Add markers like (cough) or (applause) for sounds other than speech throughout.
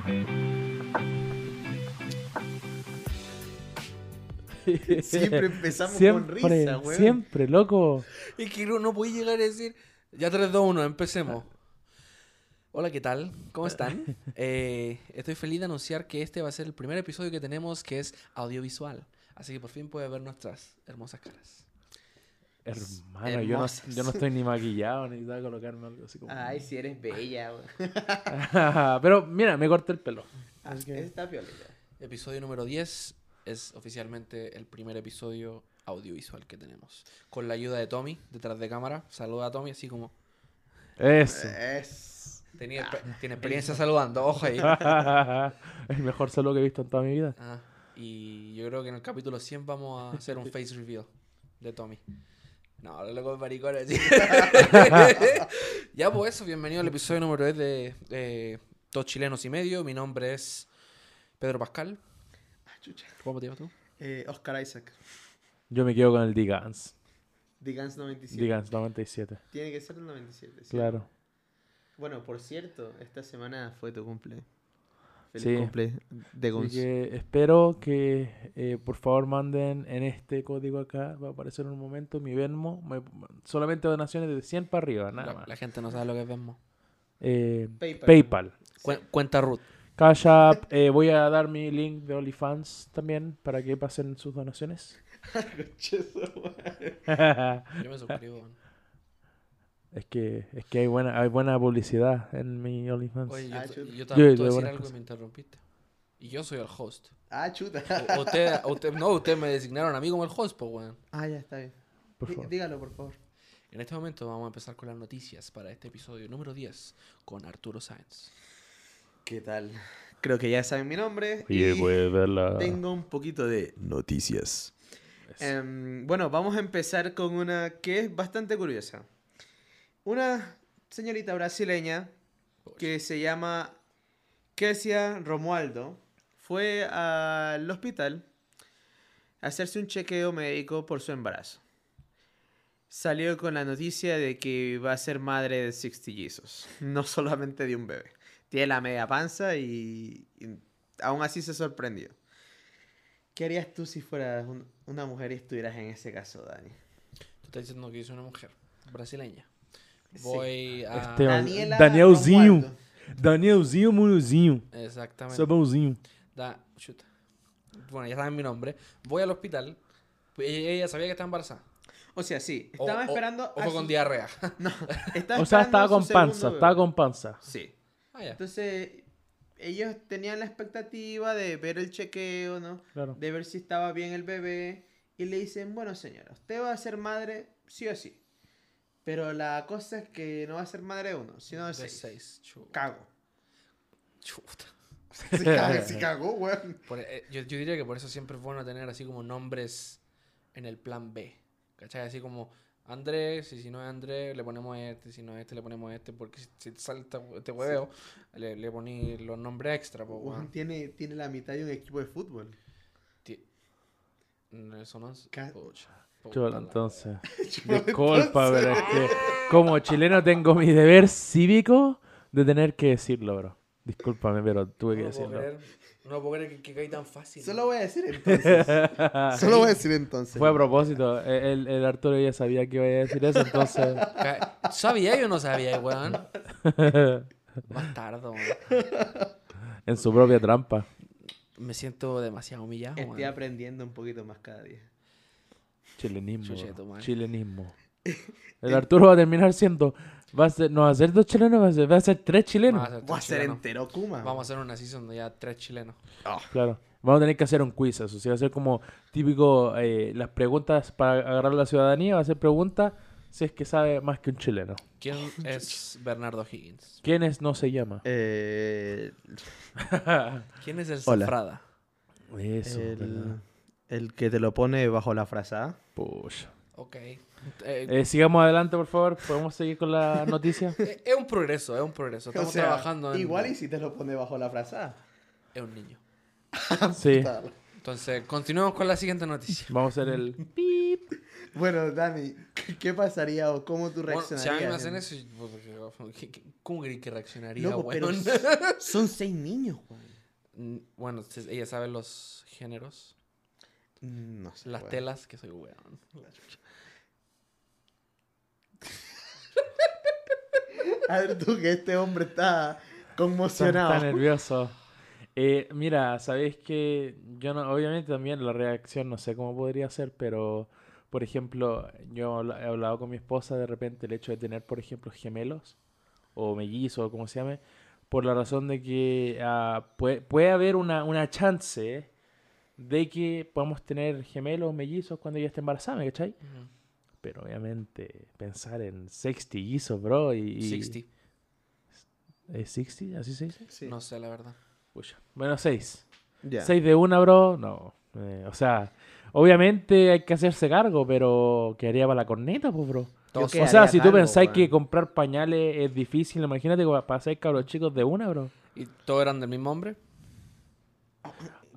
(laughs) Siempre empezamos siempre, con risa, weón. Siempre, loco. Es que no, no podía llegar a decir. Ya 3, 2, 1, empecemos. Hola, ¿qué tal? ¿Cómo están? (laughs) Eh, estoy feliz de anunciar que este va a ser el primer episodio que tenemos que es audiovisual. Así que por fin puede ver nuestras hermosas caras. Hermano, yo no, yo no estoy ni maquillado ni nada colocarme algo así como. Ay, si eres bella. (laughs) Pero mira, me corté el pelo. Ah, Así que- Está. Episodio número 10 es oficialmente el primer episodio audiovisual que tenemos. Con la ayuda de Tommy, detrás de cámara. Saluda a Tommy así como... Eso. Es. Tenía, tiene experiencia saludando, ojo ahí. (laughs) el mejor saludo que he visto en toda mi vida. Ah, y yo creo que en el capítulo 100 vamos a hacer un face reveal de Tommy. No, lo loco maricones. sí. (laughs) ya, pues eso, bienvenido al episodio número 10 de eh, Dos Chilenos y Medio. Mi nombre es Pedro Pascal. Ah, chucha. ¿Cómo te llamas tú? Eh, Oscar Isaac. Yo me quedo con el Digans. Digans 97. Digans 97. Tiene que ser el 97. ¿sí? Claro. Bueno, por cierto, esta semana fue tu cumple. Feliz Sí. cumple de Así Guns. que espero que eh, por favor manden en este código acá, va a aparecer en un momento mi Venmo, me- solamente donaciones de 100 para arriba, nada La, más. la gente no sabe lo que es Venmo. Eh, PayPal. PayPal, Cu- cuenta Ruth. Cash App, eh, voy a dar mi link de OnlyFans también para que pasen sus donaciones. (laughs) (laughs) Yo me suscribo. Es que es que hay buena hay buena publicidad en mi OnlyFans. Oye, yo, Ah, yo Yo te voy a decir algo y me interrumpiste. Y yo soy el host. Ah, chuta. O- Usted, usted, no, ustedes me designaron a mí como el host, pues, weón. ah, ya está bien. por favor. Dígalo, por favor. En este momento vamos a empezar con las noticias para este episodio número 10 con Arturo Sáenz. ¿Qué tal? Creo que ya saben mi nombre. Oye, y puedes verla. Tengo un poquito de noticias. Em, bueno, vamos a empezar con una que es bastante curiosa. Una señorita brasileña que se llama Kessia Romualdo fue al hospital a hacerse un chequeo médico por su embarazo. Salió con la noticia de que va a ser madre de Jesus, (laughs) no solamente de un bebé. Tiene la media panza y, y aún así se sorprendió. ¿Qué harías tú si fueras un- una mujer y estuvieras en ese caso, Dani? Tú estás diciendo que yo soy una mujer brasileña. Voy a... Este- Daniela Danielzinho. Romualdo. Danielzinho Munozinho. Exactamente. Sabãozinho. Da- chuta. Bueno, ya saben mi nombre. Voy al hospital. Ella, sabía que estaba embarazada. O sea, sí, O- estaba o- esperando. O fue con diarrea. (laughs) No, (laughs) estaba O sea, estaba con panza, estaba con panza. Sí. Ah, ya. Entonces, ellos tenían la expectativa de ver el chequeo, ¿no? Claro. De ver si estaba bien el bebé. Y le dicen, bueno, señora, usted va a ser madre sí o sí. Pero la cosa es que no va a ser madre de uno, sino de De seis. seis. Chuta. Cago. Chuta. (laughs) Se cagó, (laughs) se cagó, weón. Por- eh, yo, yo diría que por eso siempre es bueno tener así como nombres en el plan B. ¿Cachai? Así como Andrés, y si no es Andrés, le ponemos este, si no es este, le ponemos este, porque si, salta este hueveo, le, le poní los nombres extra, Weón, weón. tiene, tiene la mitad de un equipo de fútbol. Ti- Eso no es. Ca- La- entonces. (laughs) Disculpa, entonces. pero es que como chileno tengo mi deber cívico de tener que decirlo, bro. Discúlpame, pero tuve que No decirlo. creer, no lo puedo creer que, que caí tan fácil. Solo voy a decir entonces. (laughs) Solo voy a decir entonces. Fue a propósito. El, el Arturo ya sabía que iba a decir eso, entonces. ¿Sabía yo o no sabía, weón? Bastardo, weón. en su propia trampa. Me siento demasiado humillado, Estoy aprendiendo un poquito más cada día. Chilenismo. Chilenismo. (laughs) El Arturo va a terminar siendo. Va a ser, no va a ser dos chilenos, va a ser, va a ser tres chilenos. Vamos a hacer Voy a ser entero Kuma. Vamos a hacer una season de ya tres chilenos. Claro. Vamos a tener que hacer un quiz, eso sí, va a ser como típico, eh, las preguntas para agarrar la ciudadanía, va a ser pregunta si es que sabe más que un chileno. ¿Quién (laughs) es Bernardo Higgins? ¿Quién es no se llama? Eh, (laughs) ¿Quién es el Hola. Zafrada? Eso, el, el que te lo pone bajo la frazada. Pucha. Ok. Eh, Eh, sigamos adelante, por favor. ¿Podemos seguir con la (laughs) noticia? eh, es un progreso, es un progreso. Estamos O sea, trabajando en... Igual y si te lo pone bajo la frazada. Es un niño. (laughs) sí. Entonces, continuemos con la siguiente noticia. Vamos a hacer el... Bueno, Dani, ¿Qué pasaría o cómo tú Bueno, si a mí reaccionarías? me hacen en- eso, pues, ¿qué- qué- ¿cómo crees que reaccionaría, Loco, pero son seis niños, weón. (laughs) Bueno, ella sabe los géneros, No sé. las weón. telas, que soy weón. (laughs) A ver, tú que este hombre está conmocionado. está nervioso. Eh, mira, sabéis que yo no, obviamente también la reacción no sé cómo podría ser, pero por ejemplo, yo he hablado con mi esposa de repente el hecho de tener, por ejemplo, gemelos o mellizos o como se llame, por la razón de que ah, puede, puede haber una, una chance de que podamos tener gemelos o mellizos cuando ella esté embarazada, ¿me cachai? Ujú. Pero obviamente pensar en sextillizos, bro, y... y- 60. ¿Es 60? ¿Así se dice? Sí. No sé, la verdad. Pucha. Bueno, 6. Ya. 6 de una, bro, no. Eh, o sea, obviamente hay que hacerse cargo, pero quedaría para la corneta, pues, bro. ¿qué O sea, haría si tú pensáis weón? que comprar pañales es difícil, imagínate que para seis cabros chicos de una, bro. ¿Y todos eran del mismo hombre?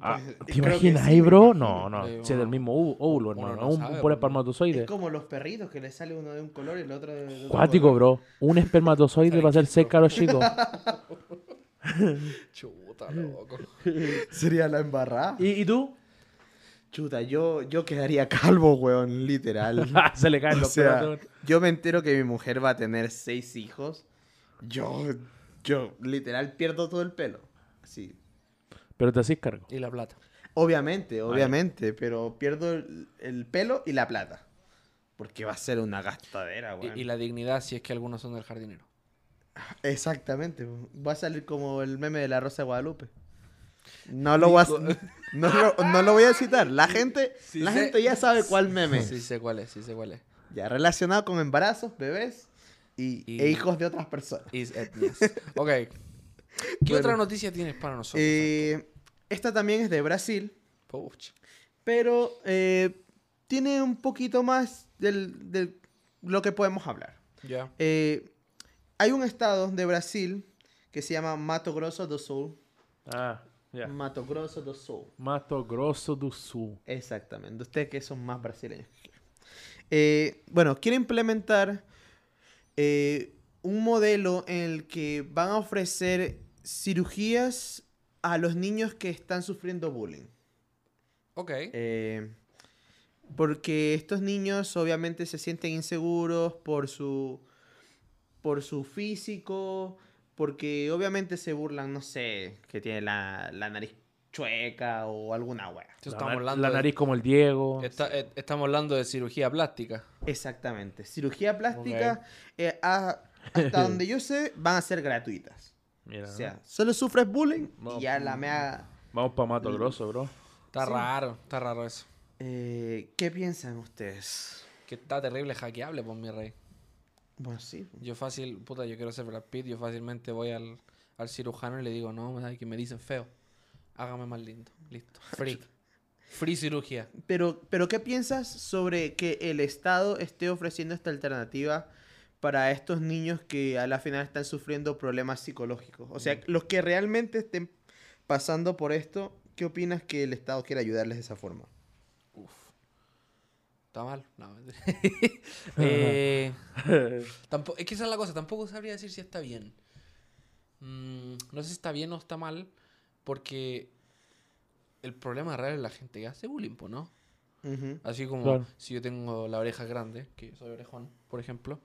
Ah, Pues, ¿Te imaginas ahí, bro? No, no. Es del mismo óvulo, hermano. no un sabe, puro pues. espermatozoide. Es como los perritos que le sale uno de un color y el otro de, otro Cuático, color. bro. Un (laughs) espermatozoide para hacer seis cabros chicos. (laughs) Chuta, loco. Sería la embarrada. ¿Y, y tú? Chuta, yo, yo quedaría calvo, weón, literal. (laughs) Se le caen O los sea, pelos. yo me entero que mi mujer va a tener seis hijos. Yo, yo, literal, pierdo todo el pelo. Así. Pero te hacís cargo. Y la plata. Obviamente, obviamente, pero pierdo el, el pelo y la plata. Porque va a ser una gastadera, Y, weón. y la dignidad si es que algunos son del jardinero. Exactamente. Va a salir como el meme de la Rosa de Guadalupe. No lo, voy a, (laughs) no, lo- no lo voy a citar. La gente, Sí la sé. gente ya sabe cuál meme. Sí sé cuál es, sí sé cuál es. Ya, relacionado con embarazos, bebés y, Y- e hijos de otras personas. Is etnias. Ok. ¿Qué Bueno. otra noticia tienes para nosotros? Eh, esta también es de Brasil, pero eh, tiene un poquito más del, del- lo que podemos hablar. Ya. Eh, hay un estado de Brasil que se llama Mato Grosso do Sul. Ah, ya. Mato Grosso do Sul. Mato Grosso do Sul. Exactamente. Ustedes que son más brasileños. bueno, quiere implementar un modelo en el que van a ofrecer cirugías a los niños que están sufriendo bullying. Ok. Eh, porque estos niños obviamente se sienten inseguros por su, por su físico, porque obviamente se burlan, no sé, que tiene la, la nariz chueca o alguna wea. La, estamos na- hablando la de- nariz como el Diego. Está- eh, estamos hablando de cirugía plástica. Exactamente. Cirugía plástica, eh, a- hasta (laughs) donde yo sé, van a ser gratuitas. Mira, O ¿no? sea, solo sufres bullying y ya la mea... Vamos para Mato Grosso, bro. Está Sí. raro, está raro eso. Eh, ¿Qué piensan ustedes? Que está terrible hackeable, por mi rey. Bueno, sí. Yo fácil, puta, yo quiero ser Brad Pitt, yo fácilmente voy al, al cirujano y le digo, no, ¿sabes que me dicen feo. Hágame más lindo. Listo. (laughs) Free. Free cirugía. Pero, pero ¿qué piensas sobre que el Estado esté ofreciendo esta alternativa para estos niños que a la final están sufriendo problemas psicológicos? O sea, los que realmente estén pasando por esto, ¿qué opinas que el Estado quiera ayudarles de esa forma? Uf. ¿Está mal? No. (laughs) eh, (laughs) tampo- es que esa es la cosa, tampoco sabría decir si está bien. Mm, no sé si está bien o está mal, porque el problema real es la gente que hace bullying, ¿no? Así como Claro. si yo tengo la oreja grande, que yo soy orejón, por ejemplo,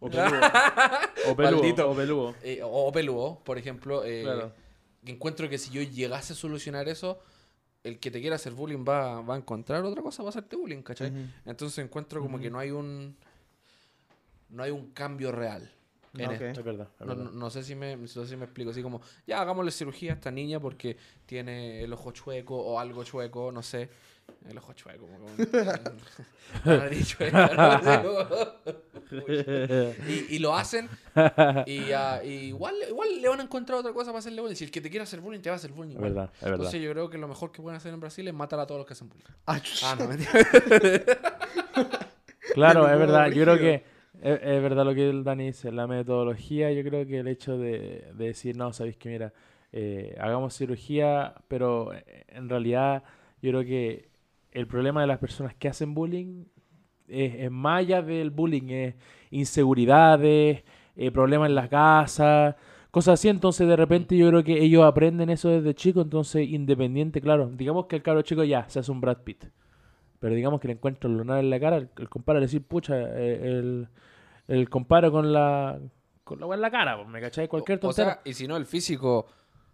O peludo. (laughs) o peludo. Maldito. O peludo. eh, o, peludo, por ejemplo, eh, Claro. encuentro que si yo llegase a solucionar eso, el que te quiera hacer bullying va, va a encontrar otra cosa para hacerte bullying, ¿cachai? Ujú. Entonces encuentro como que no hay un no hay un cambio real en esto. Es verdad. es No, verdad. no- no sé si me, no sé si me explico. Así como, ya hagámosle cirugía a esta niña porque tiene el ojo chueco o algo chueco, no sé. El ojo chueco. como- la (laughs) nariz chueca, no sé, (laughs) como- y, y lo hacen y, ah, y igual, igual le van a encontrar otra cosa para hacerle bullying. Si el que te quiera hacer bullying te va a hacer bullying. Es igual. verdad, es verdad. Entonces yo creo que lo mejor que pueden hacer en Brasil es matar a todos los que hacen bullying. Ah, Ah, no, mentira. (laughs) Claro, es verdad. Yo creo que es, es verdad lo que el Dani dice. La metodología, yo creo que el hecho de, de decir, no, sabéis que mira, eh, hagamos cirugía, pero eh, en realidad yo creo que el problema de las personas que hacen bullying es, es más allá del bullying, es inseguridades, eh, problemas en las casas, cosas así. Entonces, de repente, yo creo que ellos aprenden eso desde chico. Entonces, independiente, claro. Digamos que el cabro chico ya se hace un Brad Pitt. Pero digamos que le encuentra el lunar en la cara, el, el compadre le decir, pucha, eh, el, el compadre con la. con la en la cara, pues, ¿me cachai? Cualquier O- o tontera. sea, y si no, el físico,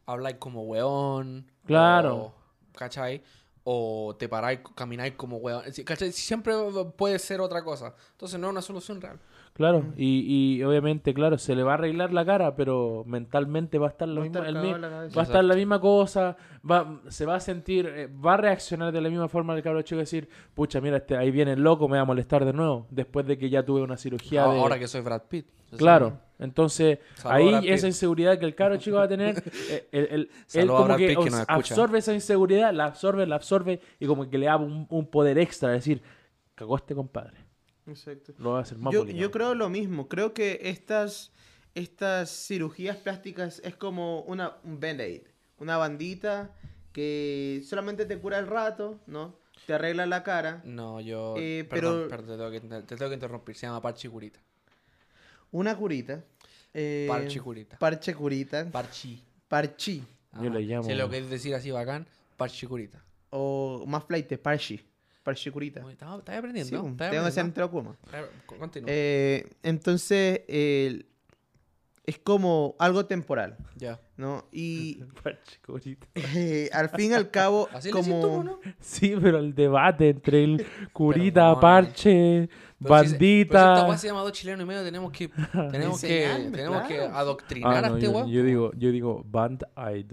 habláis como weón. Claro. o- ¿Cachai? O te paráis, camináis como ¿Cachai? Siempre puede ser otra cosa. Entonces no es una solución real. Claro, y, y obviamente, claro, se le va a arreglar la cara, pero mentalmente va a estar, lo mismo, el mi- la va a estar la misma cosa, va, se va a sentir, eh, va a reaccionar de la misma forma el cabro chico decir, pucha, mira, este, ahí viene el loco, me va a molestar de nuevo, después de que ya tuve una cirugía de... Ahora que soy Brad Pitt. Claro, entonces ahí esa inseguridad que el cabro chico va a tener, (laughs) eh, él Saludos a como que que absorbe esa inseguridad, la absorbe, la absorbe y como que le da un, un poder extra, decir, cagó este compadre, Exacto. lo va a hacer más Yo, yo ahora". creo lo mismo. Creo que estas, estas cirugías plásticas es como una, un band-aid. Una bandita que solamente te cura el rato, ¿no? Te arregla la cara. No, yo. Eh, perdón, pero- perdón, te, tengo que, te tengo que interrumpir. Se llama parche curita. Una curita. eh, Parche curita. Parche curita. Parchi. Parchi. Yo le llamo- Si lo querés decir así bacán, parche curita. O más flight, parchi. Parchi curita. Estás aprendiendo. Sí, tengo que ser Kuma. Eh, Continúa. Eh, entonces, el- es como algo temporal, ya. ¿no? Y (laughs) Parche, curita. eh, al fin y al cabo, (laughs) Así le decís tú, como... ¿no? Sí, pero el debate entre el (laughs) curita, parche, Pero si se- pero bandita. se llama dos chilenos y medio, tenemos que, tenemos que, tenemos que claro. adoctrinar Ah, a no, este yo, weón. yo digo, yo digo band-aid.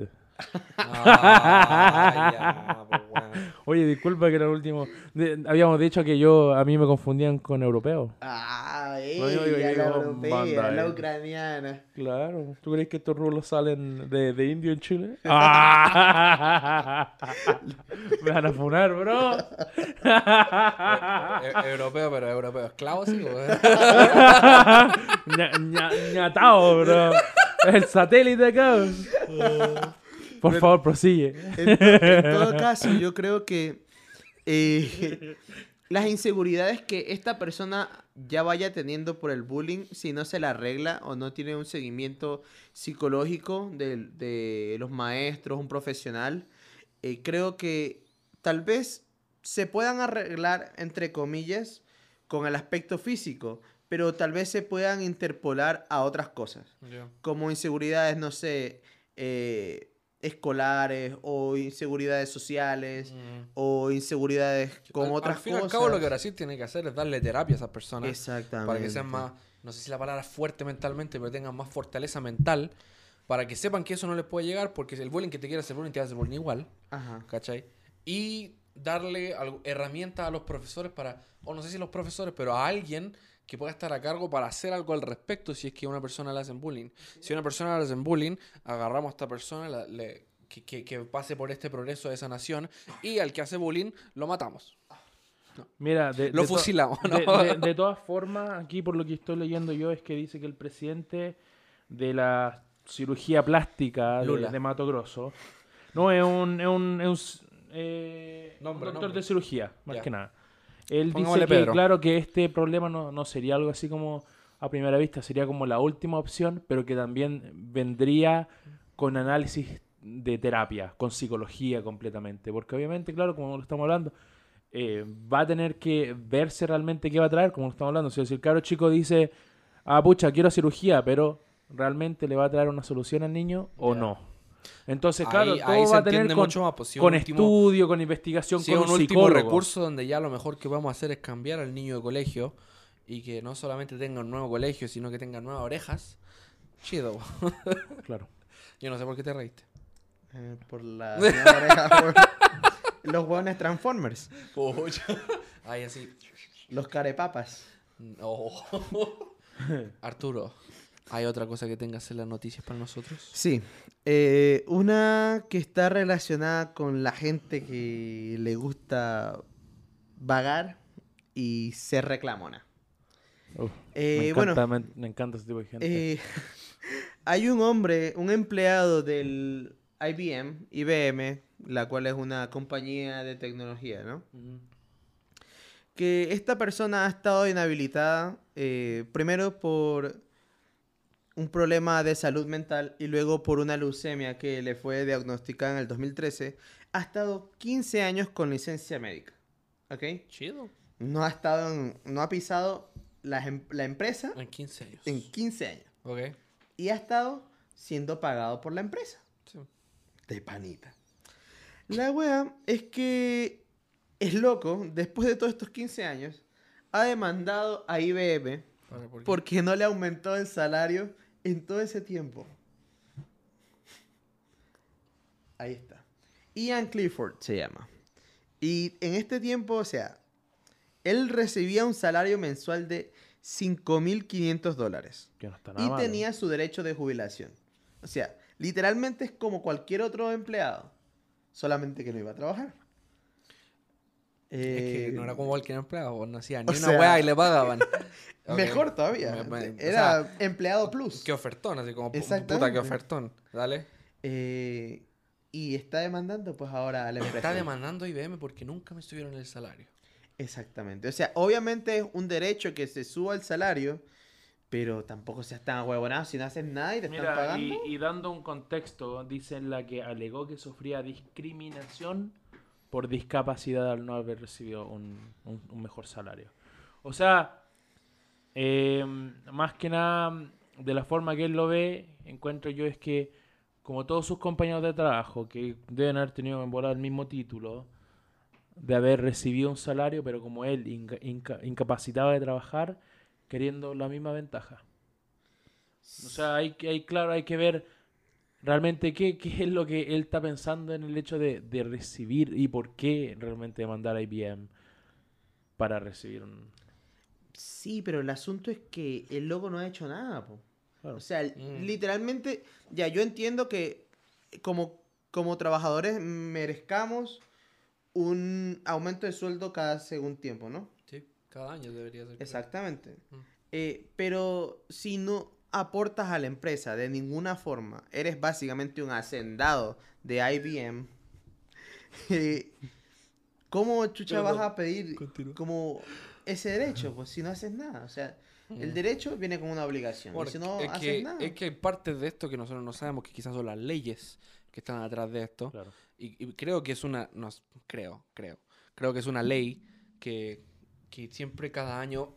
Ah, ya, pues. Oye, disculpa que era el último. de- habíamos dicho que yo a mí me confundían con europeo. Ah, No, yo digo- yo ella, la europea, banda, la eh. ucraniana. Claro. ¿Tú crees que estos rulos salen de, de indio en Chile? (laughs) ¡Ah! me van a funar, bro. E- europeo, pero europeo esclavo, sí, weón. (laughs) Ña- ña- ñatao, bro. El satélite acá. Por favor, prosigue. En, to- en todo caso, yo creo que eh, (laughs) las inseguridades que esta persona ya vaya teniendo por el bullying, si no se la arregla o no tiene un seguimiento psicológico de, de los maestros, un profesional, eh, creo que tal vez se puedan arreglar, entre comillas, con el aspecto físico, pero tal vez se puedan interpolar a otras cosas como inseguridades, no sé, eh, escolares o inseguridades sociales Mm. o inseguridades con al, otras al fin cosas. al cabo, lo que Brasil tiene que hacer es darle terapia a esas personas. Exactamente. para que sean más, no sé si la palabra es fuerte mentalmente, pero tengan más fortaleza mental, para que sepan que eso no les puede llegar, porque el bullying que te quiere hacer bullying te va a hacer bullying igual, Ajá. ¿cachai? Y darle algo- herramientas a los profesores para, o no sé si los profesores, pero a alguien que pueda estar a cargo para hacer algo al respecto si es que a una persona le hacen bullying. Si a una persona le hacen bullying, agarramos a esta persona la- le- que, que- que pase por este progreso de sanación y al que hace bullying lo matamos. Mira, de, Lo de fusilamos, ¿no? de- todas formas, aquí por lo que estoy leyendo yo es que dice que el presidente de la cirugía plástica de, Lula. de Mato Grosso no es un, es un, es un eh, un Nombre, doctor nombre. de cirugía, más que nada. Él Pongámosle dice que, Pedro. claro, que este problema no, no sería algo así como a primera vista, sería como la última opción, pero que también vendría con análisis de terapia, con psicología completamente. Porque obviamente, claro, como lo estamos hablando, eh, va a tener que verse realmente qué va a traer, como lo estamos hablando. Si el caro chico dice, ah, pucha, quiero cirugía, pero realmente le va a traer una solución al niño o no. Entonces, claro, Ahí- todo ahí va a tener con, mucho más, pues, si con último- estudio, con investigación, Sí, con un un, último psicólogo. recurso donde ya lo mejor que vamos a hacer es cambiar al niño de colegio y que no solamente tenga un nuevo colegio, sino que tenga nuevas orejas. Chido. (laughs) Claro. Yo no sé por qué te reíste. Eh, por la nueva oreja, por- (laughs) Los hueones Transformers. Ahí así. Los carepapas. No. (laughs) Arturo, ¿hay otra cosa que tengas en las noticias para nosotros? Sí. Eh, una que está relacionada con la gente que le gusta vagar y ser reclamona. Uf, Eh, me, bueno, encanta, me, me encanta ese tipo de gente. Eh, (laughs) hay un hombre, un empleado del IBM, IBM, la cual es una compañía de tecnología, ¿no? que esta persona ha estado inhabilitada primero por un problema de salud mental y luego por una leucemia que le fue diagnosticada en el 2013, ha estado 15 años con licencia médica. ¿Ok? Chido. No ha estado en- no ha pisado la, em- la empresa En 15 años. en 15 años. Ok. Y ha estado siendo pagado por la empresa. Sí. De panita. La wea es que es loco, después de todos estos 15 años, ha demandado a IBM porque no le aumentó el salario en todo ese tiempo. Ahí está. Ian Clifford se llama. Y en este tiempo, o sea, él recibía un salario mensual de 5.500 dólares. Que no está nada Y malo. tenía su derecho de jubilación. O sea, literalmente es como cualquier otro empleado. Solamente que no iba a trabajar. Es que Eh, no era como cualquier empleado, vos no hacías ni o una sea- weá y le pagaban. (laughs) Mejor todavía. Me- me- o Era sea, empleado plus. Qué ofertón, así como pu- puta, Exactamente. qué ofertón. Dale. Eh, y está demandando pues ahora a la empresa. Está demandando IBM porque nunca me subieron el salario. Exactamente. O sea, obviamente es un derecho que se suba el salario, pero tampoco seas tan huevonado si no haces nada y te están Mira, pagando. y, y dando un contexto, dice la que alegó que sufría discriminación por discapacidad al no haber recibido un, un- un mejor salario. O sea, eh, más que nada, de la forma que él lo ve, encuentro yo es que, como todos sus compañeros de trabajo, que deben haber tenido en volar el mismo título, de haber recibido un salario, pero como él inca- inca- incapacitado de trabajar, queriendo la misma ventaja. O sea, hay, hay claro, hay que ver realmente qué, qué es lo que él está pensando en el hecho de, de recibir y por qué realmente mandar a IBM para recibir un... Sí, pero el asunto es que el logo no ha hecho nada, po. Claro. O sea, Mm. literalmente, ya yo entiendo que como, como trabajadores merezcamos un aumento de sueldo cada según tiempo, ¿no? Sí, cada año debería ser. Exactamente. Mm. Eh, pero si no aportas a la empresa de ninguna forma, eres básicamente un hacendado de IBM, (laughs) eh, ¿cómo chucha vas a pedir continúa. como ese derecho? Pues si no haces nada. O sea, el Mm. derecho viene con una obligación. Bueno, y si no es, haces que, nada. es que hay partes de esto que nosotros no sabemos, que quizás son las leyes que están atrás de esto. Claro. Y, y creo que es una, no, creo, creo, creo que es una ley que, que siempre cada año,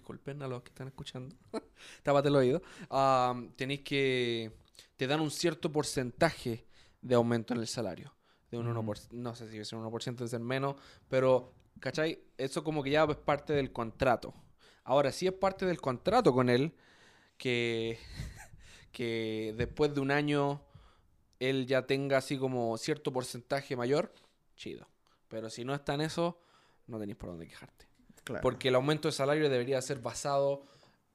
disculpen a los que están escuchando, (laughs) tápate el oído, tenéis que, te dan un cierto porcentaje de aumento en el salario. De un Ujú. 1%, no sé si es un 1%, debe ser menos, pero, ¿cachai? Eso como que ya es parte del contrato. Ahora, si es parte del contrato con él, que, (laughs) que después de un año él ya tenga así como cierto porcentaje mayor, chido. Pero si no está en eso, no tenéis por dónde quejarte. Claro. Porque el aumento de salario debería ser basado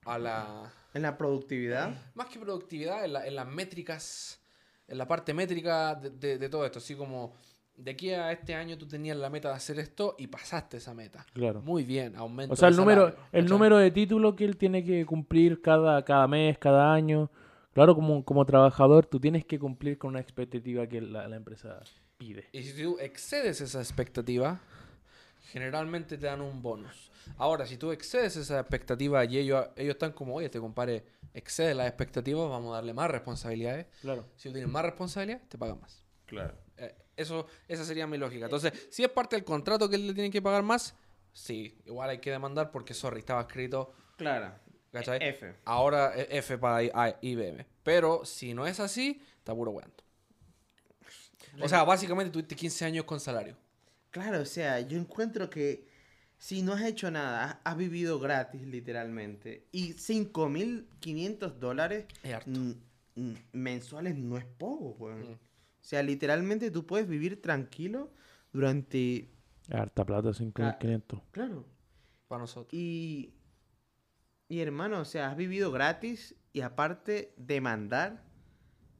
a la... En la productividad. Más que productividad, en, la- en las métricas, en la parte métrica de, de- de todo esto. Así como, de aquí a este año tú tenías la meta de hacer esto y pasaste esa meta. Claro. Muy bien, aumento O sea, de el número, el número de título que él tiene que cumplir cada, cada mes, cada año. Claro, como, como trabajador, tú tienes que cumplir con una expectativa que la, la empresa pide. Y si tú excedes esa expectativa, generalmente te dan un bonus. Ahora, si tú excedes esa expectativa y ellos, ellos están como, oye, este compadre excede las expectativas, vamos a darle más responsabilidades. Claro. Si tú tienes más responsabilidades, te pagan más. Claro. Eh, eso, esa sería mi lógica. Entonces, si es parte del contrato que le tienen que pagar más, sí, igual hay que demandar porque, sorry, estaba escrito, Claro. ¿cachai? F. Ahora es F para IBM. Pero si no es así, está puro weando. O sea, básicamente tuviste 15 años con salario. Claro, o sea, yo encuentro que si no has hecho nada, has, vivido gratis literalmente, y 5.500 dólares mensuales no es poco, weón. Mm. O sea, literalmente tú puedes vivir tranquilo durante... Harta plata, 5.500. Claro. Para nosotros. Y... Y hermano, o sea, has vivido gratis y aparte demandar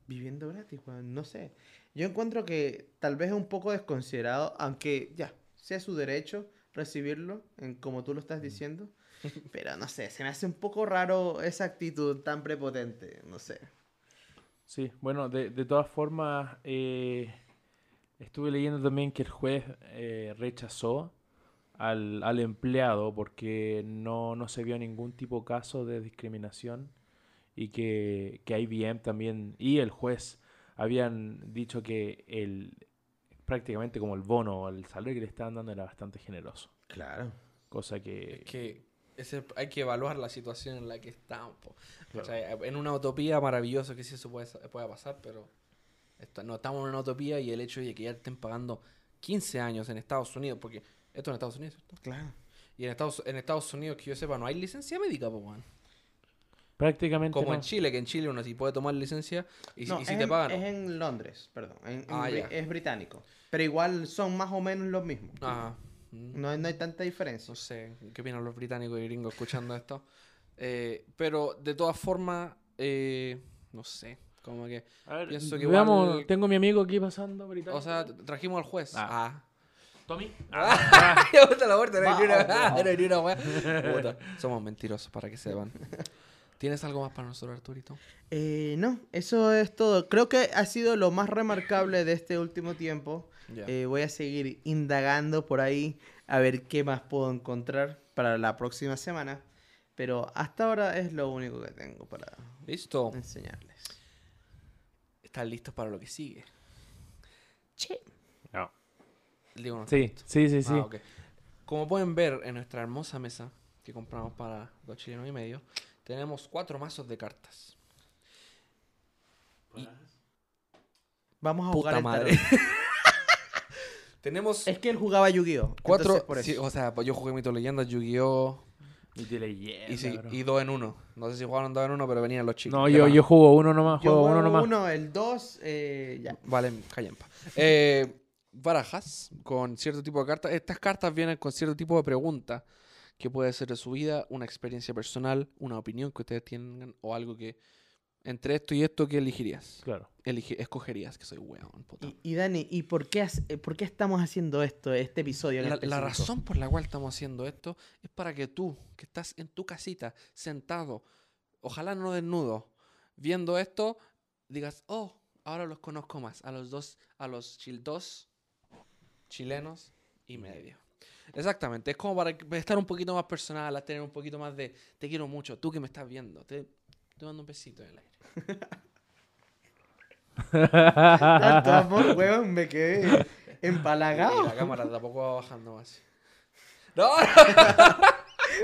viviendo gratis, weón. No sé. Yo encuentro que tal vez es un poco desconsiderado, aunque ya, sea su derecho recibirlo, en, como tú lo estás diciendo. (laughs) Pero no sé, se me hace un poco raro esa actitud tan prepotente, no sé. Sí, bueno, de, de todas formas, eh, estuve leyendo también que el juez eh, rechazó al, al empleado porque no, no se vio ningún tipo de caso de discriminación y que, que IBM también y el juez habían dicho que el prácticamente como el bono o el salario que le estaban dando era bastante generoso. Claro. Cosa que... Es que ese- hay que evaluar la situación en la que estamos. Claro. En una utopía maravilloso que sí eso puede, pueda pasar, pero esto- no estamos en una utopía y el hecho de que ya estén pagando 15 años en Estados Unidos, porque esto en Estados Unidos, ¿cierto? Claro. Y en Estados, en Estados Unidos, que yo sepa, no hay licencia médica, po, weón. Prácticamente Como no. en Chile, que en Chile uno sí puede tomar licencia y, si- No, y si es te en- pagan. Es en Londres, perdón. en- en Ah. Es británico. Pero igual son más o menos los mismos. Ajá. Mm. No, hay- no hay tanta diferencia. No sé, ¿qué opinan los británicos y gringos escuchando (laughs) esto? Eh, pero de todas formas, eh, no sé, como que... A ver, pienso que veamos, igual- tengo a mi amigo aquí pasando ahorita. O sea, trajimos al juez. Ah. Ah. Tommy. (laughs) Ah, bota la puerta, no hay ni una, (laughs) no hay ni una wea. Puta, Somos mentirosos para que sepan. ¿Tienes algo más para nosotros, Arturito? Eh, no, eso es todo. Creo que ha sido lo más remarcable de este último tiempo. Eh, voy a seguir indagando por ahí a ver qué más puedo encontrar para la próxima semana. Pero hasta ahora es lo único que tengo para ¿Listo? enseñarles. ¿Están listos para lo que sigue? No. Digo, no. Sí, sí, sí, sí. Ah, ok. Como pueden ver en nuestra hermosa mesa que compramos para dos chilenos y medio, tenemos cuatro mazos de cartas. Vamos a Puta jugar el madre. tarot. (laughs) tenemos Es que él jugaba Yu-Gi-Oh! cuatro. sí, o sea, pues yo jugué Mito Leyendas, Yu-Gi-Oh! De leyenda, Y, sí, bro. y dos en uno. No sé si jugaron dos en uno, pero venían los chicos. No, ¿Qué yo, yo juego uno nomás, Yo juego juego uno nomás. uno, el 2, ya. Vale, callempa. Eh, barajas con cierto tipo de cartas. Estas cartas vienen con cierto tipo de pregunta que puede ser de su vida, una experiencia personal, una opinión que ustedes tengan o algo que entre esto y esto que elegirías. Claro. Elige- escogerías, que soy weón. Y, y Dani, ¿y por qué, hace- eh, por qué estamos haciendo esto, este episodio? en La, la razón por la cual estamos haciendo esto es para que tú, que estás en tu casita, sentado, ojalá no desnudo, viendo esto, digas, oh, ahora los conozco más, a los dos, a los chil dos chilenos y medio. Exactamente, es como para estar un poquito más personal, a tener un poquito más de, te quiero mucho, tú que me estás viendo, te, te mando un besito en el aire. Tanto amor, weón, me quedé Y empalagado. la cámara tampoco va bajando más. (laughs) No,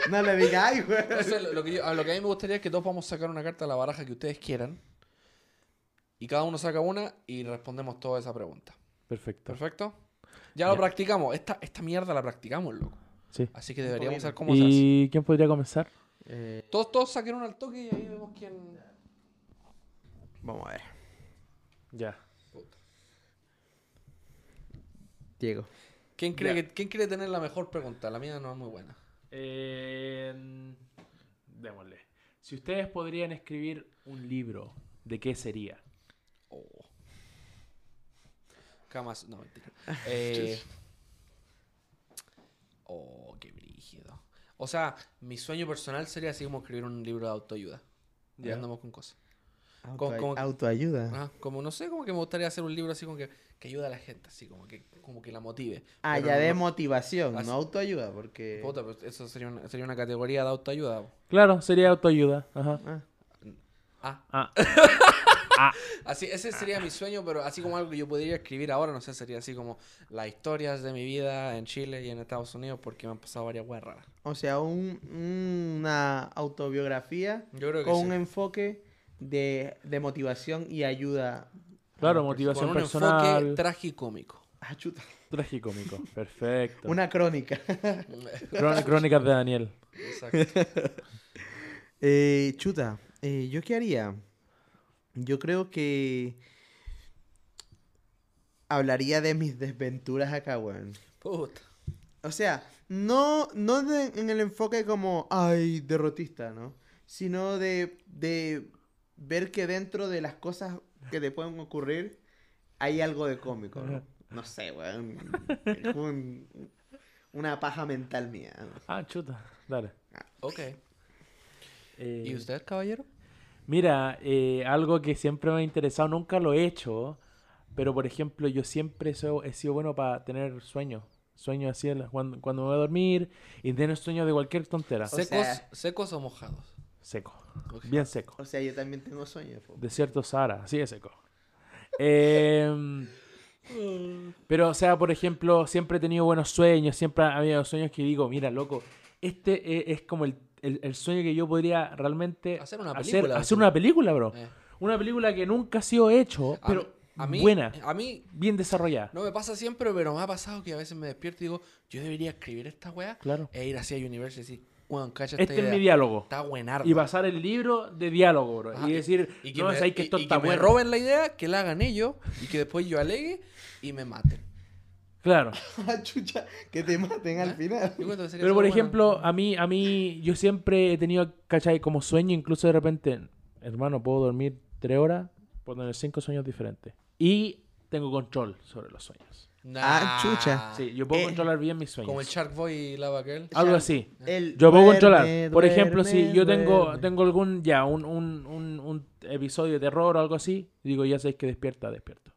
No le digáis, weón. Entonces, lo, lo que yo- a lo que a mí me gustaría es que todos vamos a sacar una carta de la baraja que ustedes quieran. Y cada uno saca una y respondemos toda esa pregunta. Perfecto. ¿Perfecto? Ya lo Ya. practicamos. Esta, esta mierda la practicamos, loco. Sí. Así que deberíamos poquito. saber cómo se hace. ¿Y quién podría comenzar? Eh, Todos, todos saquen una al toque y ahí vemos quién. vamos a ver. Ya. Diego. ¿Quién cree, que, ¿Quién quiere tener la mejor pregunta? La mía no es muy buena. Eh, démosle. Si ustedes podrían escribir un libro, ¿de qué sería? Oh. Camas. No, mentira. (laughs) Eh, oh, qué brígido. O sea, mi sueño personal sería así como escribir un libro de autoayuda. Ya andamos con cosas. Auto- como- Autoayuda. Como no sé, como que me gustaría hacer un libro así como que, que ayude a la gente, así como que, como que la motive. Ah, Pero ya de motivación, Así- no autoayuda, porque... Puta, pues eso sería una, sería una categoría de autoayuda. Claro, sería autoayuda. Ajá. Ah, Ah, (laughs) Ah, (laughs) así, ese sería mi sueño, pero así como algo que yo podría escribir ahora, no sé, sería así como las historias de mi vida en Chile y en Estados Unidos porque me han pasado varias weas raras. o sea, un- una autobiografía Yo creo que con sí. un enfoque de, de motivación y ayuda. claro, motivación Con un personal. enfoque tragicómico. Ah, chuta. Tragicómico. Perfecto. Una crónica. Crón- Crónicas de Daniel. Exacto. (laughs) Eh, chuta, eh, ¿yo qué haría? Yo creo que hablaría de mis desventuras acá, weón. Puta. O sea, no, no de- en el enfoque como, ay, derrotista, ¿no? Sino de, de ver que dentro de las cosas que te pueden ocurrir hay algo de cómico, ¿no? No sé, weón. Es un- una paja mental mía. ¿no? Ah, chuta. Dale. Ok. Eh, ¿Y usted, caballero? Mira, eh, algo que siempre me ha interesado, nunca lo he hecho, pero por ejemplo, yo siempre so- he sido bueno para tener sueños. Sueño así cuando, cuando me voy a dormir y tener sueños de cualquier tontera. ¿Secos, ¿Secos o mojados? Seco. Bien seco. O sea, yo también tengo sueños. Desierto Sahara, así de seco. Em, (laughs) pero, o sea, por ejemplo, siempre he tenido buenos sueños, siempre ha habido sueños que digo, mira, loco, este e- es, como el, el- el sueño que yo podría realmente Hacer una película, hacer una película, bro. Eh. Una película que nunca ha sido hecho, A- pero a mí, buena, A mí bien desarrollada. no me pasa siempre, pero me ha pasado que a veces me despierto y digo, yo debería escribir esta weá Claro. e ir así a Universe y decir, weón, cacha esta Este es idea. mi diálogo. Está buenarda. Y pasar el libro de diálogo, bro. Ajá, y decir, y que no, me, es ahí que esto y está que me bueno. roben la idea, que la hagan ellos y que después yo alegue y me maten. Claro. (laughs) Ah, chucha, que te maten al final. Que sería Pero por ejemplo, a mí, a mí, yo siempre he tenido, ¿cachai? Como sueño, incluso de repente, hermano, puedo dormir tres horas, puedo tener cinco sueños diferentes. Y tengo control sobre los sueños. Nah. Ah, chucha. Sí, yo puedo Eh, controlar bien mis sueños. Como el Shark Boy y Lava Girl. Algo así. El Yo puedo duerme, controlar. Por ejemplo, duerme, si yo tengo, tengo algún, ya, un, un, un, un episodio de terror o algo así, digo, ya sabéis que despierta, despierto.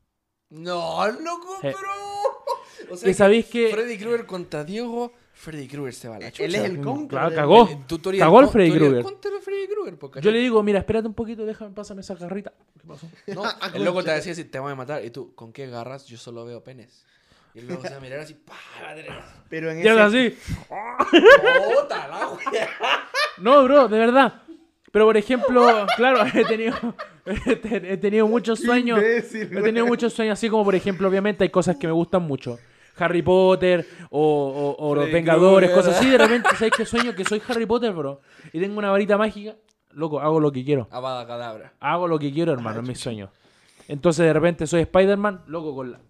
No, loco, Eh. pero. (laughs) O sea, Y sabéis que... Freddy Krueger contra Diego, Freddy Krueger se va a la chucha. Él es el contra. Claro, del- cagó. Eh, tutorial Cagó el con- Freddy tutorial Krueger. contra el Freddy Krueger, po, Yo le digo, mira, espérate un poquito, déjame, pásame esa garrita. ¿Qué pasó? (laughs) No, (laughs) el loco te decía así, te voy a matar. Y tú, ¿con qué garras? Yo solo veo penes. Y luego se va a mirar así, pa, va a tener así. Pero en Y habla ese... así. ¡Puta la wea! No, bro, de verdad. Pero por ejemplo, claro, (laughs) he tenido, he (laughs) te- he tenido muchos sueños. Imbécil, He tenido muchos sueños así como, por ejemplo, obviamente hay cosas que me gustan mucho. Harry Potter o, o- o Los Vengadores, cosas así. De repente, (laughs) ¿sabes qué sueño? Que soy Harry Potter, bro. Y tengo una varita mágica. Loco, hago lo que quiero. Abada cadabra. Hago lo que quiero, hermano, en mis sueños. Entonces, de repente soy Spider-Man, loco, con la...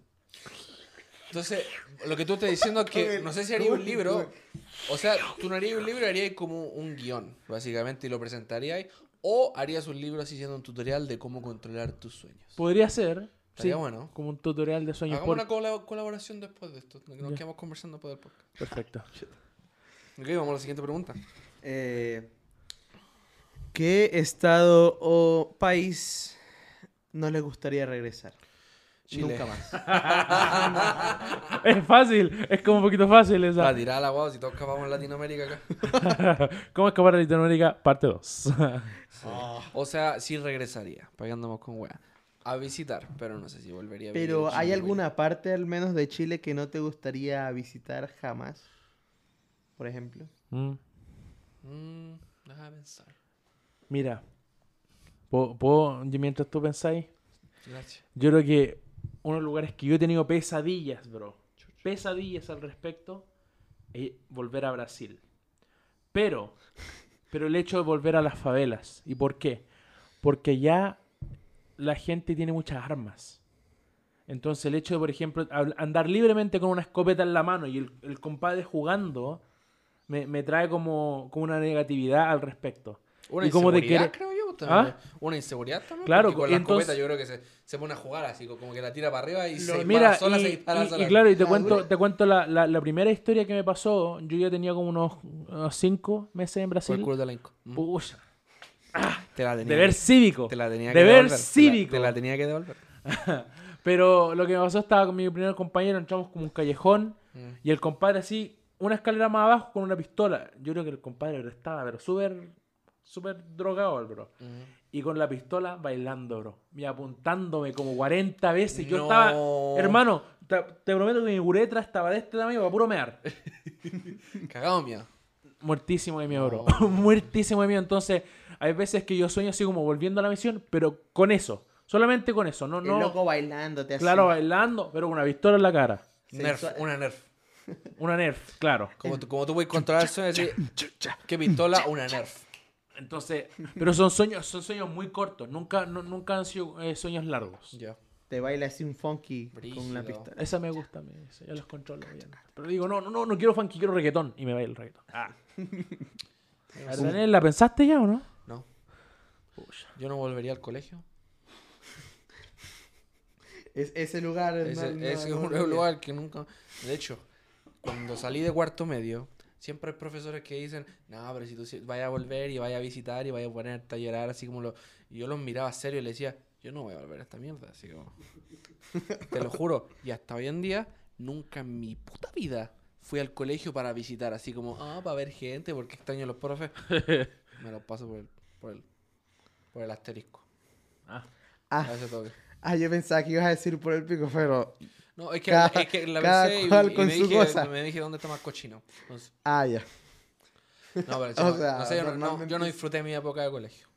Entonces, lo que tú estás diciendo es que (laughs) no sé si haría un libro. O sea, tú no harías un libro, harías como un guion, básicamente, y lo presentarías. O harías un libro así siendo un tutorial de cómo controlar tus sueños. Podría ser, sí, bueno. como un tutorial de sueños. Hagamos por- una cola- colaboración después de esto. Nos quedamos conversando después del podcast. Perfecto. (laughs) Ok, vamos a la siguiente pregunta. Eh, ¿Qué estado o país no le gustaría regresar? Chile. Nunca más. (laughs) Es fácil, es como un poquito fácil esa. Para tirar la guau, si todos escapamos en Latinoamérica acá. (laughs) ¿Cómo escapar de Latinoamérica? Parte 2. O sea, sí regresaría, para que andamos con wea. A visitar, pero no sé si volvería a vivir Pero ¿hay alguna parte al menos de Chile que no te gustaría visitar jamás? Por ejemplo. Mm. Mm, déjame pensar. Mira, ¿puedo, puedo- mientras tú pensáis, Gracias. yo creo que unos lugares que yo he tenido pesadillas, bro, pesadillas al respecto, es volver a Brasil. Pero, pero el hecho de volver a las favelas. ¿Y por qué? Porque ya la gente tiene muchas armas. Entonces el hecho de, por ejemplo, andar libremente con una escopeta en la mano y el, el compadre jugando, me, me trae como, como una negatividad al respecto. Una Y como de creo también. ¿Ah? Una inseguridad también. Claro, porque con la entonces- escopeta yo creo que se, se pone a jugar así, como que la tira para arriba y se dispara Mira, sola, y, se dispara y- y sola. claro, y te Ah, cuento, te cuento la, la- la primera historia que me pasó. Yo ya tenía como unos, unos cinco meses en Fue el Brasil. culo de la Inco. Mm. Pucha, Te la tenía deber que- cívico. Te la tenía que Deber devolver. te la- cívico. Te la tenía que devolver. (laughs) Pero lo que me pasó estaba con mi primer compañero, entramos como un callejón Mm. y el compadre así, una escalera más abajo con una pistola. Yo creo que el compadre estaba, pero súper, súper drogado, el bro. Y con la pistola bailando, bro. Y apuntándome como 40 veces. Yo No. estaba, hermano, te, te prometo que mi uretra estaba de este tamaño para puro mear. (laughs) Cagado miedo. Muertísimo de miedo, bro. No. (laughs) Muertísimo de miedo. Entonces, hay veces que yo sueño así como volviendo a la misión, pero con eso. Solamente con eso. No, El no. loco bailándote así. Claro, bailando, pero con una pistola en la cara. Nerf, una Nerf. Una Nerf, claro. Como tú, como tú puedes controlar el sueño, decir, ¿qué pistola? Una Nerf. Entonces, pero son sueños, son sueños muy cortos. Nunca, no- nunca han sido eh, sueños largos. Ya. Te baila así un funky con una Brígido. pistola. Esa me gusta, me, esa, yo los controlo bien. Pero digo, no, no, no, no quiero funky, quiero reggaetón. Y me baila el reggaetón. Ah. (laughs) ¿La pensaste ya o no? No, Pucha. yo no volvería al colegio. Es, ese lugar no- no- no es un volvería. lugar que nunca... De hecho, cuando salí de cuarto medio, siempre hay profesores que dicen, no, pero si tú si- vayas a volver y vayas a visitar y vayas a ponerte a llorar, así como lo... Y yo los miraba serio y le decía, yo no voy a volver a esta mierda, así como... (laughs) Te lo juro. Y hasta hoy en día, nunca en mi puta vida fui al colegio para visitar, así como, ah, para ver gente, porque extraño a los profes. (laughs) Me los paso por el, por el, por el asterisco. Ah, Ah, ah, yo pensaba que ibas a decir por el pico, pero. No, es que, Cada- es que la pensé y- cual y, con me, su dije, cosa. me dije dónde está más cochino. Entonces, Ah, ya. no, pero (laughs) O chico, sea, no sé, yo no- yo no disfruté mi época de colegio.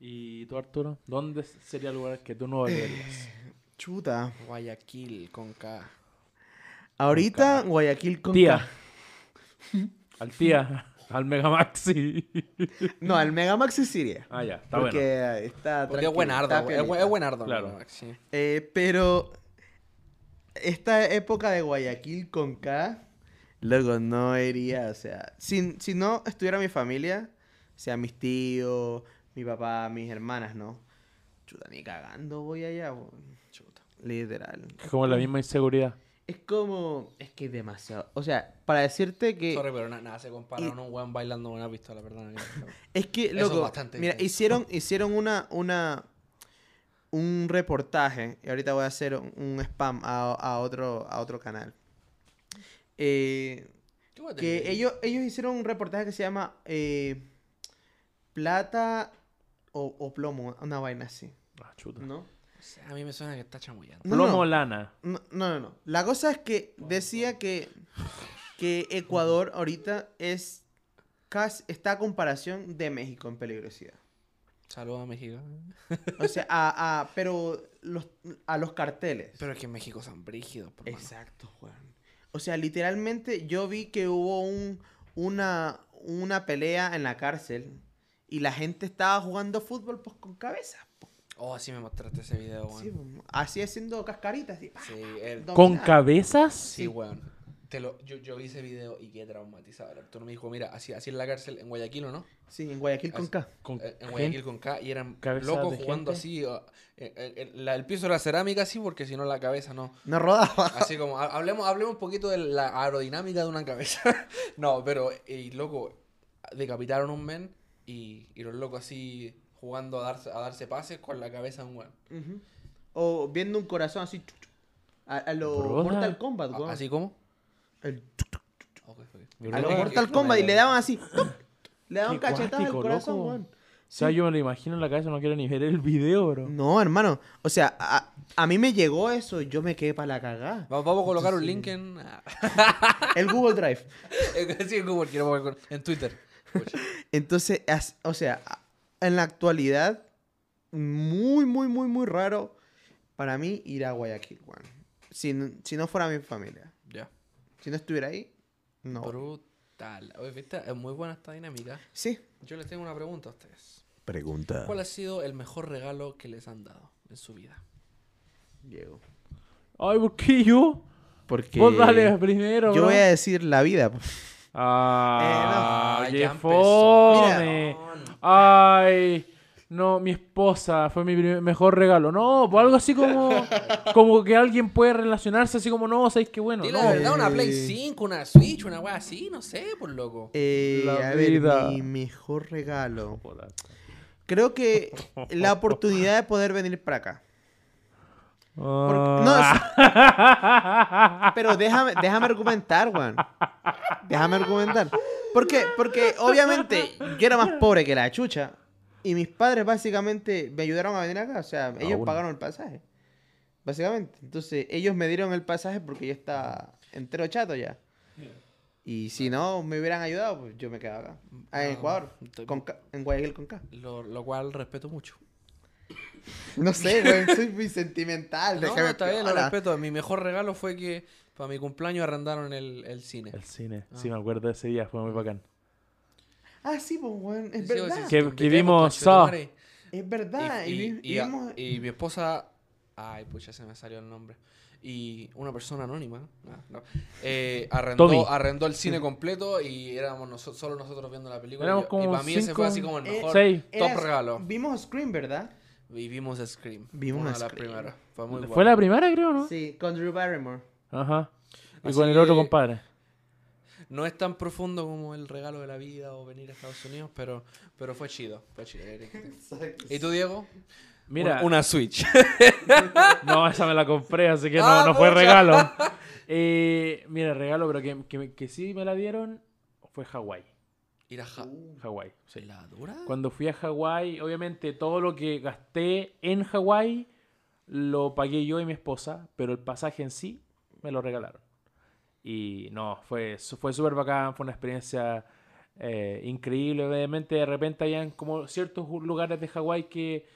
¿Y tú, Arturo? ¿Dónde sería el lugar que tú no volverías? Chuta. Guayaquil con K. Ahorita Guayaquil con Tía. K. Al tía. Al Megamaxi. (laughs) No, al Megamax sí iría. ah, ya. Está porque bueno. está. Porque es buenardo, es, buenardo. Claro. Sí. Eh, pero esta época de Guayaquil con K, luego no iría, o sea, si, si no estuviera mi familia, o sea, mis tíos, mi papá, mis hermanas, ¿no? Chuta, ni cagando voy allá, weón. Chuta. literal. Es como la misma inseguridad. Es como, es que es demasiado, o sea, para decirte que... Sorry, pero na- nada se compara y- con un weón bailando con una pistola, perdón. Es que, Eso es loco, bastante mira, hicieron, hicieron una, una, un reportaje, y ahorita voy a hacer un, un spam a, a otro, a otro canal. Eh, que ellos, ellos hicieron un reportaje que se llama eh, Plata o, o Plomo, una vaina así, Ah, chuta. ¿no? A mí me suena que está chamullando. No, Plomo no. lana. No, no, no, no. La cosa es que decía que, que Ecuador ahorita es casi, está a comparación de México en peligrosidad. Saludos a México. O sea, a, a- pero los, a los carteles. Pero es que en México son brígidos, por. Exacto, Juan. O sea, literalmente yo vi que hubo un, una, una pelea en la cárcel y la gente estaba jugando fútbol pues con cabeza. Oh, sí me mostraste ese video, Sí, weón. po. así haciendo cascaritas. Así, Sí, el-. ¿Con cabezas? sí, weón. Te lo, yo, yo vi ese video y qué traumatizado. Arturo me dijo, mira, así, así en la cárcel en Guayaquil, ¿o no? Sí, en Guayaquil con Así- K. Con En Guayaquil gente- con K y eran locos jugando gente. así. uh, eh, eh, eh, la- el piso era cerámica, sí, porque si no la cabeza no. No rodaba. (laughs) Así como, ha- hablemos, hablemos un poquito de la aerodinámica de una cabeza. (laughs) no, pero, y loco, decapitaron un men y, y los locos así jugando a darse, a darse pases con la cabeza de un weón. O viendo un corazón así. A, a lo Broda. Mortal Kombat, weón. ¿Así como? El- a lo Oye, Mortal no Kombat y le daban así. Le daban cachetadas al corazón, loco. weón. O sea, yo me lo imagino en la cabeza, no quiero ni ver el video, bro. No, hermano. O sea, a, a mí me llegó eso y yo me quedé para la cagada. Vamos, vamos a colocar un link en. (laughs) El Google Drive. (laughs) sí, en Google, quiero poner con- en Twitter. Entonces, as- o sea, en la actualidad, muy, muy, muy, muy raro para mí ir a Guayaquil, weón. Si, si no fuera mi familia. Si no estuviera ahí, no. Brutal. Oye, ¿viste? Es muy buena esta dinámica. Sí. Yo les tengo una pregunta a ustedes. Pregunta. ¿Cuál ha sido el mejor regalo que les han dado en su vida? Diego. Ay, ¿por qué yo? Porque Vos dale primero, yo bro. voy a decir la vida. pues. Ah, Eh, no. qué Ya empezó. fome. Ay, no, mi esposa fue mi mejor regalo. No, pues algo así como, como que alguien puede relacionarse así como, no, ¿sabéis qué bueno? Dile no. la verdad, una Play Eh. 5, una Switch, una weá así, no sé, por loco. Eh, La a ver, vida. mi mejor regalo. (laughs) Creo que la oportunidad de poder venir para acá. Ah. No, (laughs) Pero déjame, déjame argumentar, Juan. Déjame argumentar. ¿Por qué? Porque obviamente yo era más pobre que la chucha. Y mis padres básicamente me ayudaron a venir acá. O sea, ellos Aún. pagaron el pasaje. Básicamente. Entonces, ellos me dieron el pasaje porque yo estaba entero chato ya. Y si no me hubieran ayudado, pues yo me quedaba acá. Ah, En Ecuador. Con K- en Guayaquil con K. Lo, lo cual respeto mucho. No sé, (laughs) güey. Soy muy sentimental. No, déjame está bien, lo respeto. Mi mejor regalo fue que para mi cumpleaños arrendaron el, el cine. El cine, sí Ah. me acuerdo de ese día, fue muy bacán. Ah, sí, pues, weón. Es Sí, verdad. sí, sí, Que- que vimos conchetumare. Es verdad. Y, Y, y- y vimos- y mi esposa. Ay, pucha, se me salió el nombre. Y una persona anónima, no, no, eh, arrendó, arrendó el cine completo y éramos noso- solo nosotros viendo la película. Éramos y, como para mí ese cinco- fue así como el Eh, mejor seis. top Era- regalo. Vimos Scream, ¿verdad? Y vimos Scream. Vimos una Scream. primeras. Fue muy Fue la primera, creo, ¿no? Sí, con Drew Barrymore. Ajá. Y Así con el otro que- compadre. No es tan profundo como el regalo de la vida o venir a Estados Unidos, pero, pero fue chido. Fue chido. ¿Y tú, Diego? Mira, Una, una Switch. (laughs) no, esa me la compré, así que no, Ah, no fue regalo. (laughs) Eh, mira, regalo, pero que, que, que sí me la dieron fue Hawái. Ir a Ja- Hawái, sí. ¿La dura? Cuando fui a Hawái, obviamente todo lo que gasté en Hawái lo pagué yo y mi esposa, pero el pasaje en sí me lo regalaron. Y no, fue, fue súper bacán, fue una experiencia eh, increíble. Obviamente, de repente habían como ciertos lugares de Hawái que,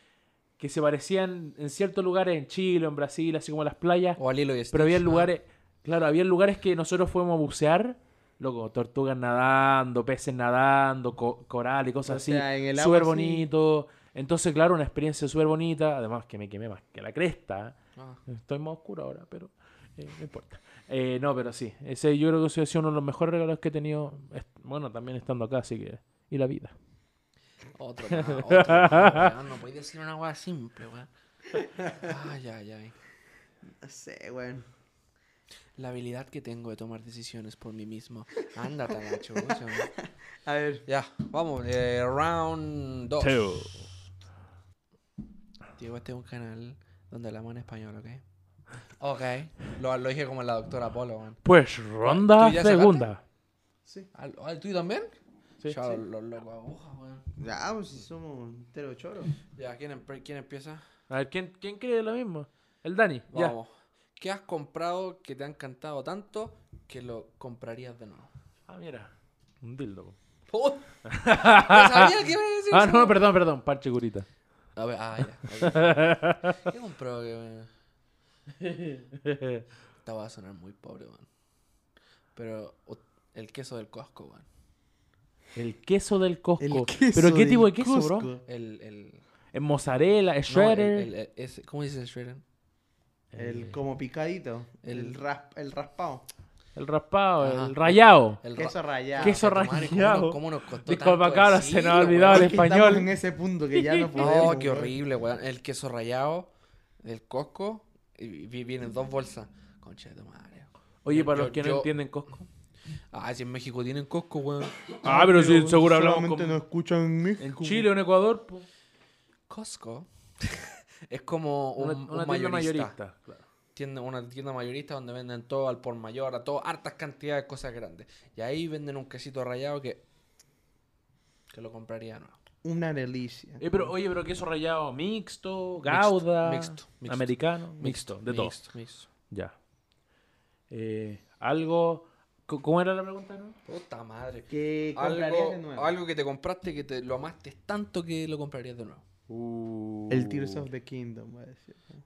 que se parecían en ciertos lugares en Chile, en Brasil, así como las playas. O a Lilo y Pero había lugares, claro, había lugares que nosotros fuimos a bucear, loco, tortugas nadando, peces nadando, co- coral y cosas O así, sea, en el agua súper sí. bonito. Entonces, claro, una experiencia súper bonita, además que me quemé más que la cresta. Ah. Estoy más oscuro ahora, pero eh, no importa. Eh, no, pero sí, ese yo creo que ese ha sido uno de los mejores regalos que he tenido, bueno, también estando acá, así que... Y la vida. Otro más, otro más. No podéis decir una hueá simple, weón. Ay, ay, ay. No sé, weón. La habilidad que tengo de tomar decisiones por mí mismo. Ándate, Nacho. weón. A ver. Ya, vamos. eh, round 2. Two. Diego, este es un canal donde hablamos en español, ¿ok? Ok. Lo, lo dije como la doctora Polo, weón. Pues ronda ¿Tú ya sacaste? segunda. Sí. ¿Al, al tuyo también? Sí. Chao, Sí. los locos agujas, weón. Ya, pues si somos entero choro. Ya, ¿quién, quién empieza? A ver, ¿quién, quién cree lo mismo? El Dani, ya. Vamos. ¿Qué has comprado que te ha encantado tanto que lo comprarías de nuevo? Ah, mira, un dildo. ¡Oh! (laughs) Yo sabía que iba a decir Ah, eso. no, perdón, perdón, parche curita. A ver, ah, ya. ok. (laughs) ¿Qué compró? que- (laughs) Esta va a sonar muy pobre, weón. Pero o- el queso del Costco, weón. El queso del Costco. El queso ¿Pero qué del tipo de queso, bro? Costco. El, el, ¿Es mozzarella? ¿Es no, el- shredder? el- el- ese- ¿Cómo dice el shredder? El como picadito. El, el- rasp, el raspado. El raspado, Ajá. el rayado. El ra- Queso rallado. Queso madre, ¿cómo nos- ¿Cómo nos costó Disculpa, tanto cabros, se nos ha olvidado el español. en ese punto que ya no (laughs) podemos. Oh, qué horrible, weón. El queso rallado del Costco. Y vi- vienen dos bolsas. Concha de tu madre. Oye, Yo- para los yo- que no yo- entienden Costco. Ah, si en México tienen Costco, weón. Ah, pero sí, seguro hablamos solamente con- nos escuchan en En México. Chile o en Ecuador, po, Costco (laughs) es como un, una, un una tienda mayorista. mayorista. claro. Tienda- una tienda mayorista donde venden todo al por mayor, a todo, hartas cantidades de cosas grandes. Y ahí venden un quesito rallado que, que lo compraría no. Una delicia. Eh, pero, oye, pero queso rallado mixto, gauda, mixto, mixto. americano, mixto, de todo. Mixto, mixto. Ya. Eh, algo. ¿Cómo era la pregunta? No? Puta madre. ¿Qué comprarías de Algo, nuevo? algo que te compraste que te lo amaste tanto que lo comprarías de nuevo. El Tears of the Kingdom, voy a decir. Eh,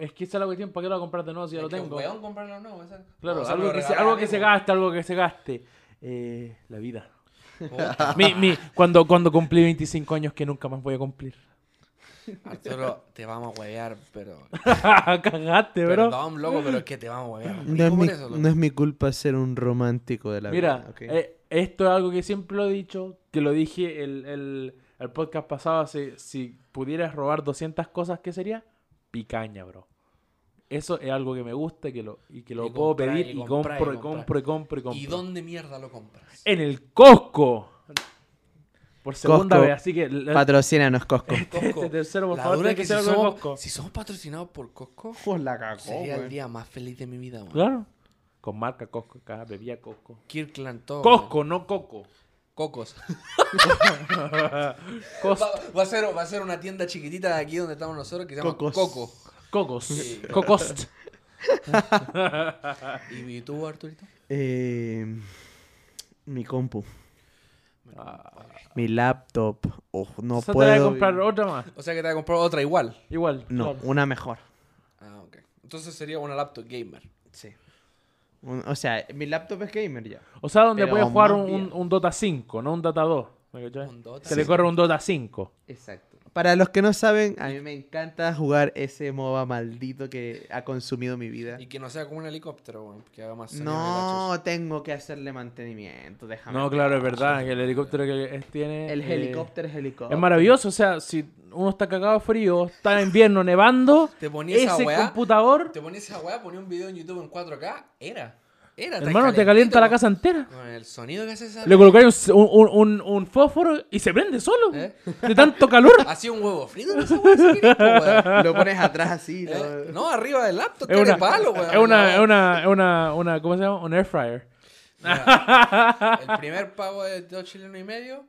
es que esa es la cuestión, ¿para qué lo voy a comprar de nuevo si ya lo Es que, tengo? weón, comprarlo nuevo. Claro, algo, que se, algo que se gaste, algo que se gaste. Eh, la vida. Mi, mi, cuando, cuando cumplí 25 años que nunca más voy a cumplir. Arturo, te vamos a huevear, pero. (laughs) Cagaste, bro. Perdón, loco, pero es que te vamos a huevear. No es, mi, eso, no es mi culpa ser un romántico de la Mira, vida. ¿ok? eh, esto es algo que siempre lo he dicho, que lo dije el, el, el podcast pasado, si, si pudieras robar 200 cosas, ¿qué sería? Picaña, bro. Eso es algo que me gusta y que lo, y que lo Y puedo comprar, pedir y y comprar, compro y compro y compro y compro. ¿Y dónde mierda lo compras? En el Costco. Por segunda Costco. vez, así que... Patrocínanos, Costco. Costco. Este tercero, por La favor, dura tiene que que si de somos, Costco. si somos patrocinados por Costco, Pues la cagó, sería el día más feliz de mi vida, weón. Claro. Con marca Costco acá, bebía Costco. Kirkland, todo. Costco, no Coco. Cocos. (laughs) Cos- Va, va a ser, va a ser una tienda chiquitita de aquí donde estamos nosotros que se llama Cocos. Coco. Cocos. Sí. Cocost. (laughs) ¿Y, tú, Arturito? Eh, mi compu. Ah. Mi laptop. Oh, no o sea, te puedo. voy a comprar otra más. O sea que te vas a comprar otra igual. Igual. No, claro. una mejor. Ah, ok. Entonces sería una laptop gamer. Sí. Un- o sea, mi laptop es gamer ya. O sea, donde puedes jugar un, un, bien. un Dota 5, no un Dota 2. ¿me cachai? Un Dota. Se le corre un Dota 5. Exacto. Para los que no saben, a mí me encanta jugar ese MOBA maldito que ha consumido mi vida. Y que no sea como un helicóptero, weón. Que haga más sonido No, tengo que hacerle mantenimiento, déjame. No, claro, es verdad. Que el helicóptero que es- tiene. El eh, helicóptero es helicóptero. Es maravilloso. O sea, si uno está cagado de frío, está en invierno nevando, (laughs) Te ponía esa weá. computador. Te ponía esa weá, ponía un video en YouTube en 4K. Era. Era, Hermano, te calienta la casa entera. Con el sonido que hace esa. Le colocáis un, un, un- un fósforo y se prende solo. ¿Eh? De tanto calor. (laughs) Hacía un huevo frito weón. (laughs) Lo pones atrás así. lo- ¿Eh? No, arriba del laptop, Es una, palo, weón. es una, es No. una, es una, una, ¿cómo se llama? Un air fryer. Mira, el primer pago de dos chilenos y medio.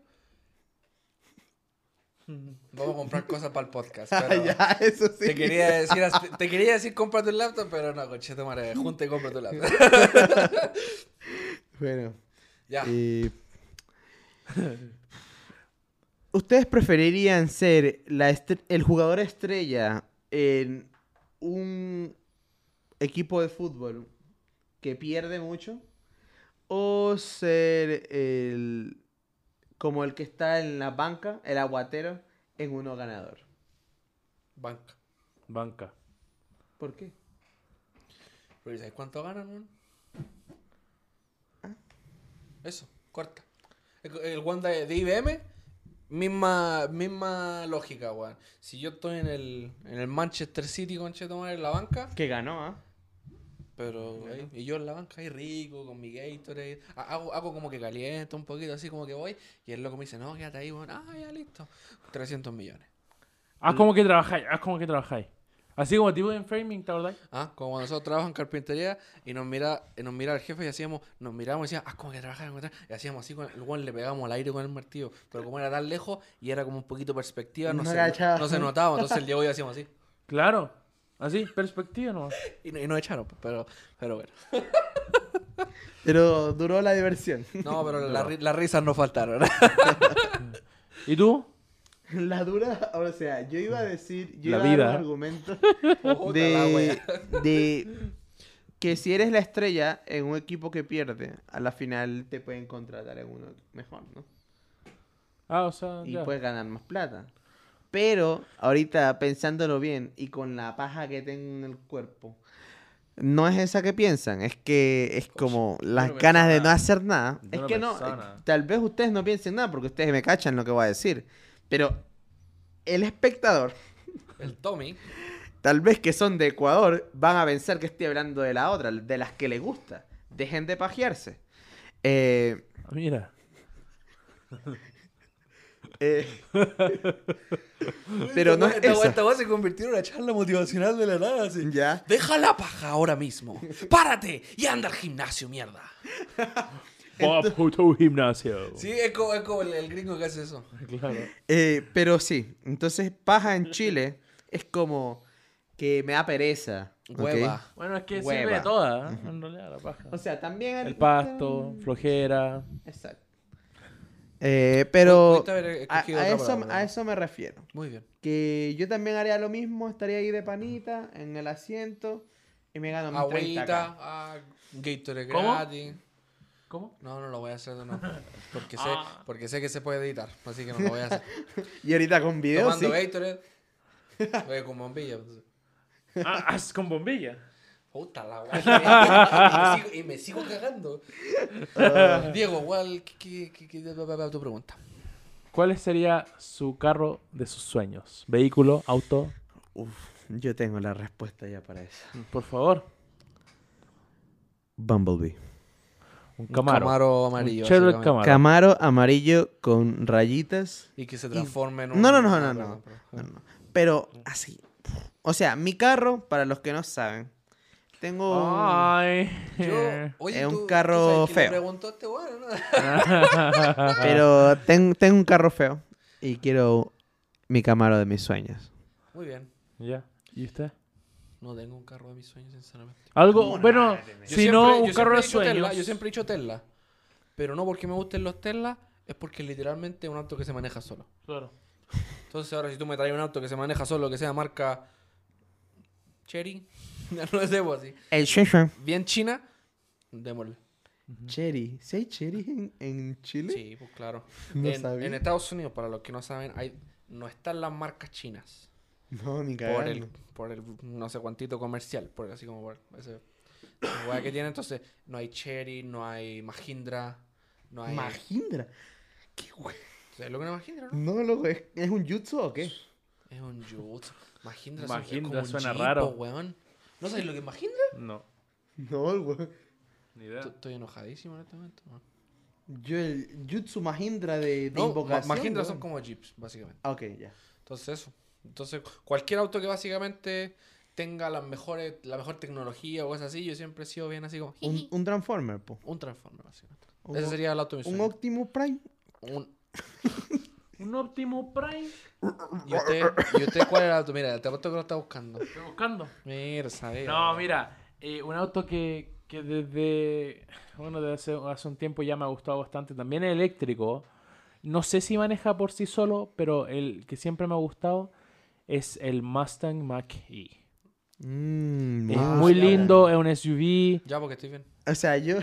Vamos a comprar cosas para el podcast. (laughs) Ah, pero ya, eso sí. te, quería decir, te quería decir cómprate un laptop, pero no, coche, madre, junta y cómprate un laptop. (laughs) Bueno. ya. ¿Ustedes preferirían ser la el jugador estrella en un equipo de fútbol que pierde mucho? ¿O ser el como el que está en la banca, el aguatero, en uno ganador? Banca. Banca. ¿Por qué? Pero ¿sabes cuánto ganan, weón? Ah. Eso, corta. El, el Wanda de, IBM, misma, misma lógica, weón. Si yo estoy en el, en el Manchester City, con Chetomar en la banca, Que ganó, ¿ah? Pero ahí- y yo en la banca ahí rico, con mi Gatorade, ha- hago, hago como que caliento un poquito, así como que voy, y el loco me dice, no, quédate ahí, weón. Ah, ya listo. 300 millones. Haz como que trabajáis, haz como que trabajáis. Así como tipo en framing, ¿te acordás? Ah, como cuando nosotros trabajamos en carpintería y nos mira, y nos mira el jefe y hacíamos, nos mirábamos y decíamos, ah, como que trabajar", y hacíamos así con el weón, le pegábamos al aire con el martillo, pero como era tan lejos y era como un poquito perspectiva, no, No se, no se notaba, entonces el Diego y yo hacíamos así. Claro. Así, perspectiva nomás. (laughs) Y, no- y nos echaron, pues, pero, pero bueno. (laughs) Pero duró la diversión. No, pero la las risas no faltaron. (laughs) ¿Y tú? La dura, o sea, yo iba a decir, yo La iba a dar vida. un argumento de, que si eres la estrella en un equipo que pierde, a la final te pueden contratar en uno mejor, ¿no? Ah, o sea, Y ya. puedes ganar más plata. Pero ahorita pensándolo bien y con la paja que tengo en el cuerpo, no es esa que piensan, es que es como las no ganas de no hacer nada. Es que no, persona. eh, tal vez ustedes no piensen nada porque ustedes me cachan lo que voy a decir. Pero el espectador, El Tommy. tal vez que son de Ecuador, van a pensar que estoy hablando de la otra, de las que les gusta. Dejen de pajearse. Eh, Mira. Eh, (laughs) Pero no es esta, esa. esta se convirtió en una charla motivacional de la nada. Así. ya. Deja la paja ahora mismo. Párate y anda al gimnasio, mierda. Bob Puto Gimnasio. Sí, es como, es como el, el gringo que hace eso. Claro. Eh, pero sí, entonces paja en Chile es como que me da pereza. Hueva. Bueno, es que Hueva. sirve de toda, ¿eh? en realidad, la paja. O sea, también... El pasto, flojera. Exacto. Eh, pero a, eso, palabra, a ¿no? eso me refiero. Muy bien. Que yo también haría lo mismo, estaría ahí de panita, en el asiento, y me gano mis 30 Agüita, ah, Gatorade ¿Cómo? gratis. ¿Cómo? No, no lo voy a hacer de nuevo. (laughs) Porque sé, Ah. porque sé que se puede editar. Así que no lo voy a hacer. (laughs) Y ahorita con video, Tomando sí. Gatorade. (laughs) Voy con bombilla. pues. Ah, haz con bombilla. Puta la weá. (laughs) y, me sigo, y me sigo cagando. Ah. Diego, ¿cuál? ¿Qué, qué, qué, qué- tu pregunta? ¿Cuál sería su carro de sus sueños? ¿Vehículo, auto? Uf, yo tengo la respuesta ya para eso. Por favor. Bumblebee. Un Un Camaro. Camaro amarillo. Un Chevrolet. Camaro. Camaro amarillo con rayitas. Y que se transforme en un. No, no, no, ah, no. No, no. Pero así. O sea, mi carro, para los que no saben, tengo... un- Ay. Yo, (laughs) oye, Es un tú- tú carro feo. preguntó este. (laughs) Pero ten- tengo un carro feo y quiero mi Camaro de mis sueños. Muy bien. ya. ¿Y usted? No tengo un carro de mis sueños, sinceramente. Algo, bueno, si no, un carro de dicho Tesla, sueños. yo siempre he dicho Tesla. Pero no porque me gusten los Tesla, es porque literalmente es un auto que se maneja solo. Claro. Entonces ahora si tú me traes un auto que se maneja solo, que sea marca Cherry, (laughs) no sé, pues así. El Shensheng. Bien china, démosle. Cherry. ¿Sí hay cherry en, en Chile? Sí, pues claro. (laughs) No en, sabía. en Estados Unidos, para los que no saben, hay, no están las marcas chinas. No, ni Por el, por el no sé cuantito comercial, por así como por ese hueá que tiene. Entonces, no hay Cherry, no hay Mahindra, no hay. Mahindra. ¿Qué güey? ¿Sabes lo que no es Mahindra, no? No, loco, ¿es, ¿es un jutsu o qué? Es un Jutsu. Mahindra, Mahindra es como un suena Jeep, raro. weón. ¿No sabes lo que es Mahindra? No. No, el güey. Ni idea. Estoy- Estoy enojadísimo en este momento. weón. Yo el Jutsu Mahindra de, de No, Ma- invocación. Mahindra weón. son como jeeps, básicamente. Ah, Ok, ya. Entonces eso. Entonces, cualquier auto que básicamente tenga las mejores, la mejor tecnología o cosas así, yo siempre he sido bien así como Un, un Transformer, po. un Transformer, básicamente. Un, Ese sería el auto de mi un sueño. Optimus Prime. Un- (laughs) Un Optimus Prime. ¿Y usted, ¿Y usted cuál era el auto? Mira, te apuesto que lo está buscando. Estoy buscando. Mira, sabe. No, mira, eh, un auto que, que desde, bueno, desde hace, hace un tiempo ya me ha gustado bastante, también es eléctrico. No sé si maneja por sí solo, pero el que siempre me ha gustado es el Mustang Mach-E. Mm, Es wow. muy lindo, es un SUV. Ya, porque estoy bien. O sea, yo.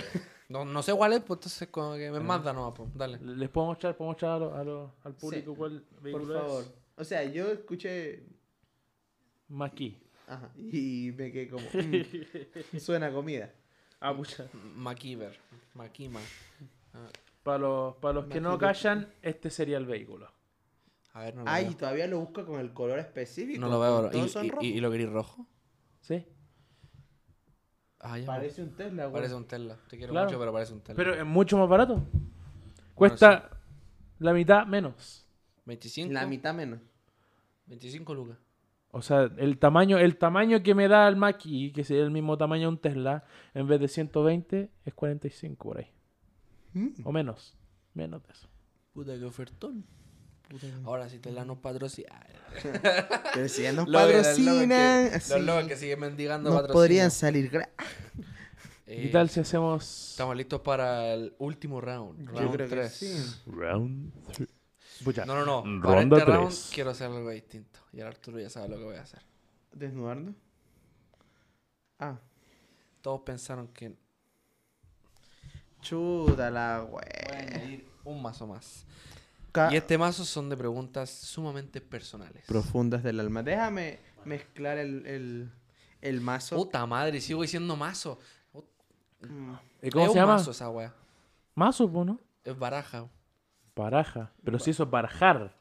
No, no sé cuál es, pues entonces como que me manda nomás, pues. Dale. Les puedo mostrar, puedo mostrar a lo- a lo- al público Sí, cuál Por vehículo favor. es. O sea, yo escuché. Mach-E. Ajá. Y me quedé como. mm, (laughs) suena a comida. Ah, pucha. Maquiver. Maquima. Ah, Para los, para los que no callan, este sería el vehículo. a ver, no lo Ay, veo. todavía lo busco con el color específico. No lo veo. Todos ¿Y, son y, rojos. y, y lo queréis rojo? ¿Sí? Ah, ya. Parece un Tesla, güey. Parece un Tesla. Te quiero Claro. mucho, pero parece un Tesla. Pero es mucho más barato. Cuesta la mitad menos. 25. La mitad menos. 25 lucas. O sea, el tamaño, el tamaño que me da el Mach-E, que sería el mismo tamaño de un Tesla, en vez de 120, es 45 por ahí. Mm. O menos. Menos de eso. Puta, qué ofertón. Ahora si Tesla nos patrocina. (laughs) Pero si ya nos (laughs) Los- los lobos patrocinan. que- siguen mendigando nos patrocinio. podrían salir gra- Eh, (laughs) ¿Qué tal si hacemos Estamos listos para el último round. Yo round creo que 3. sí. round 3? Pucha. No, no, no. Ronda Para este round tres. quiero hacer algo distinto. Y el Arturo ya sabe lo que voy a hacer. ¿Desnudarnos? Ah. Todos pensaron que Chuta la voy a wey. añadir un mazo más. Ca- Y este mazo son de preguntas sumamente personales. Profundas del alma. Déjame mezclar el, el, el mazo. Puta madre, sigo diciendo mazo. Mm. ¿Y ¿Cómo es se un llama? mazo esa wea. Mazo, po, ¿no? Es baraja. Baraja. Pero si eso es barajar.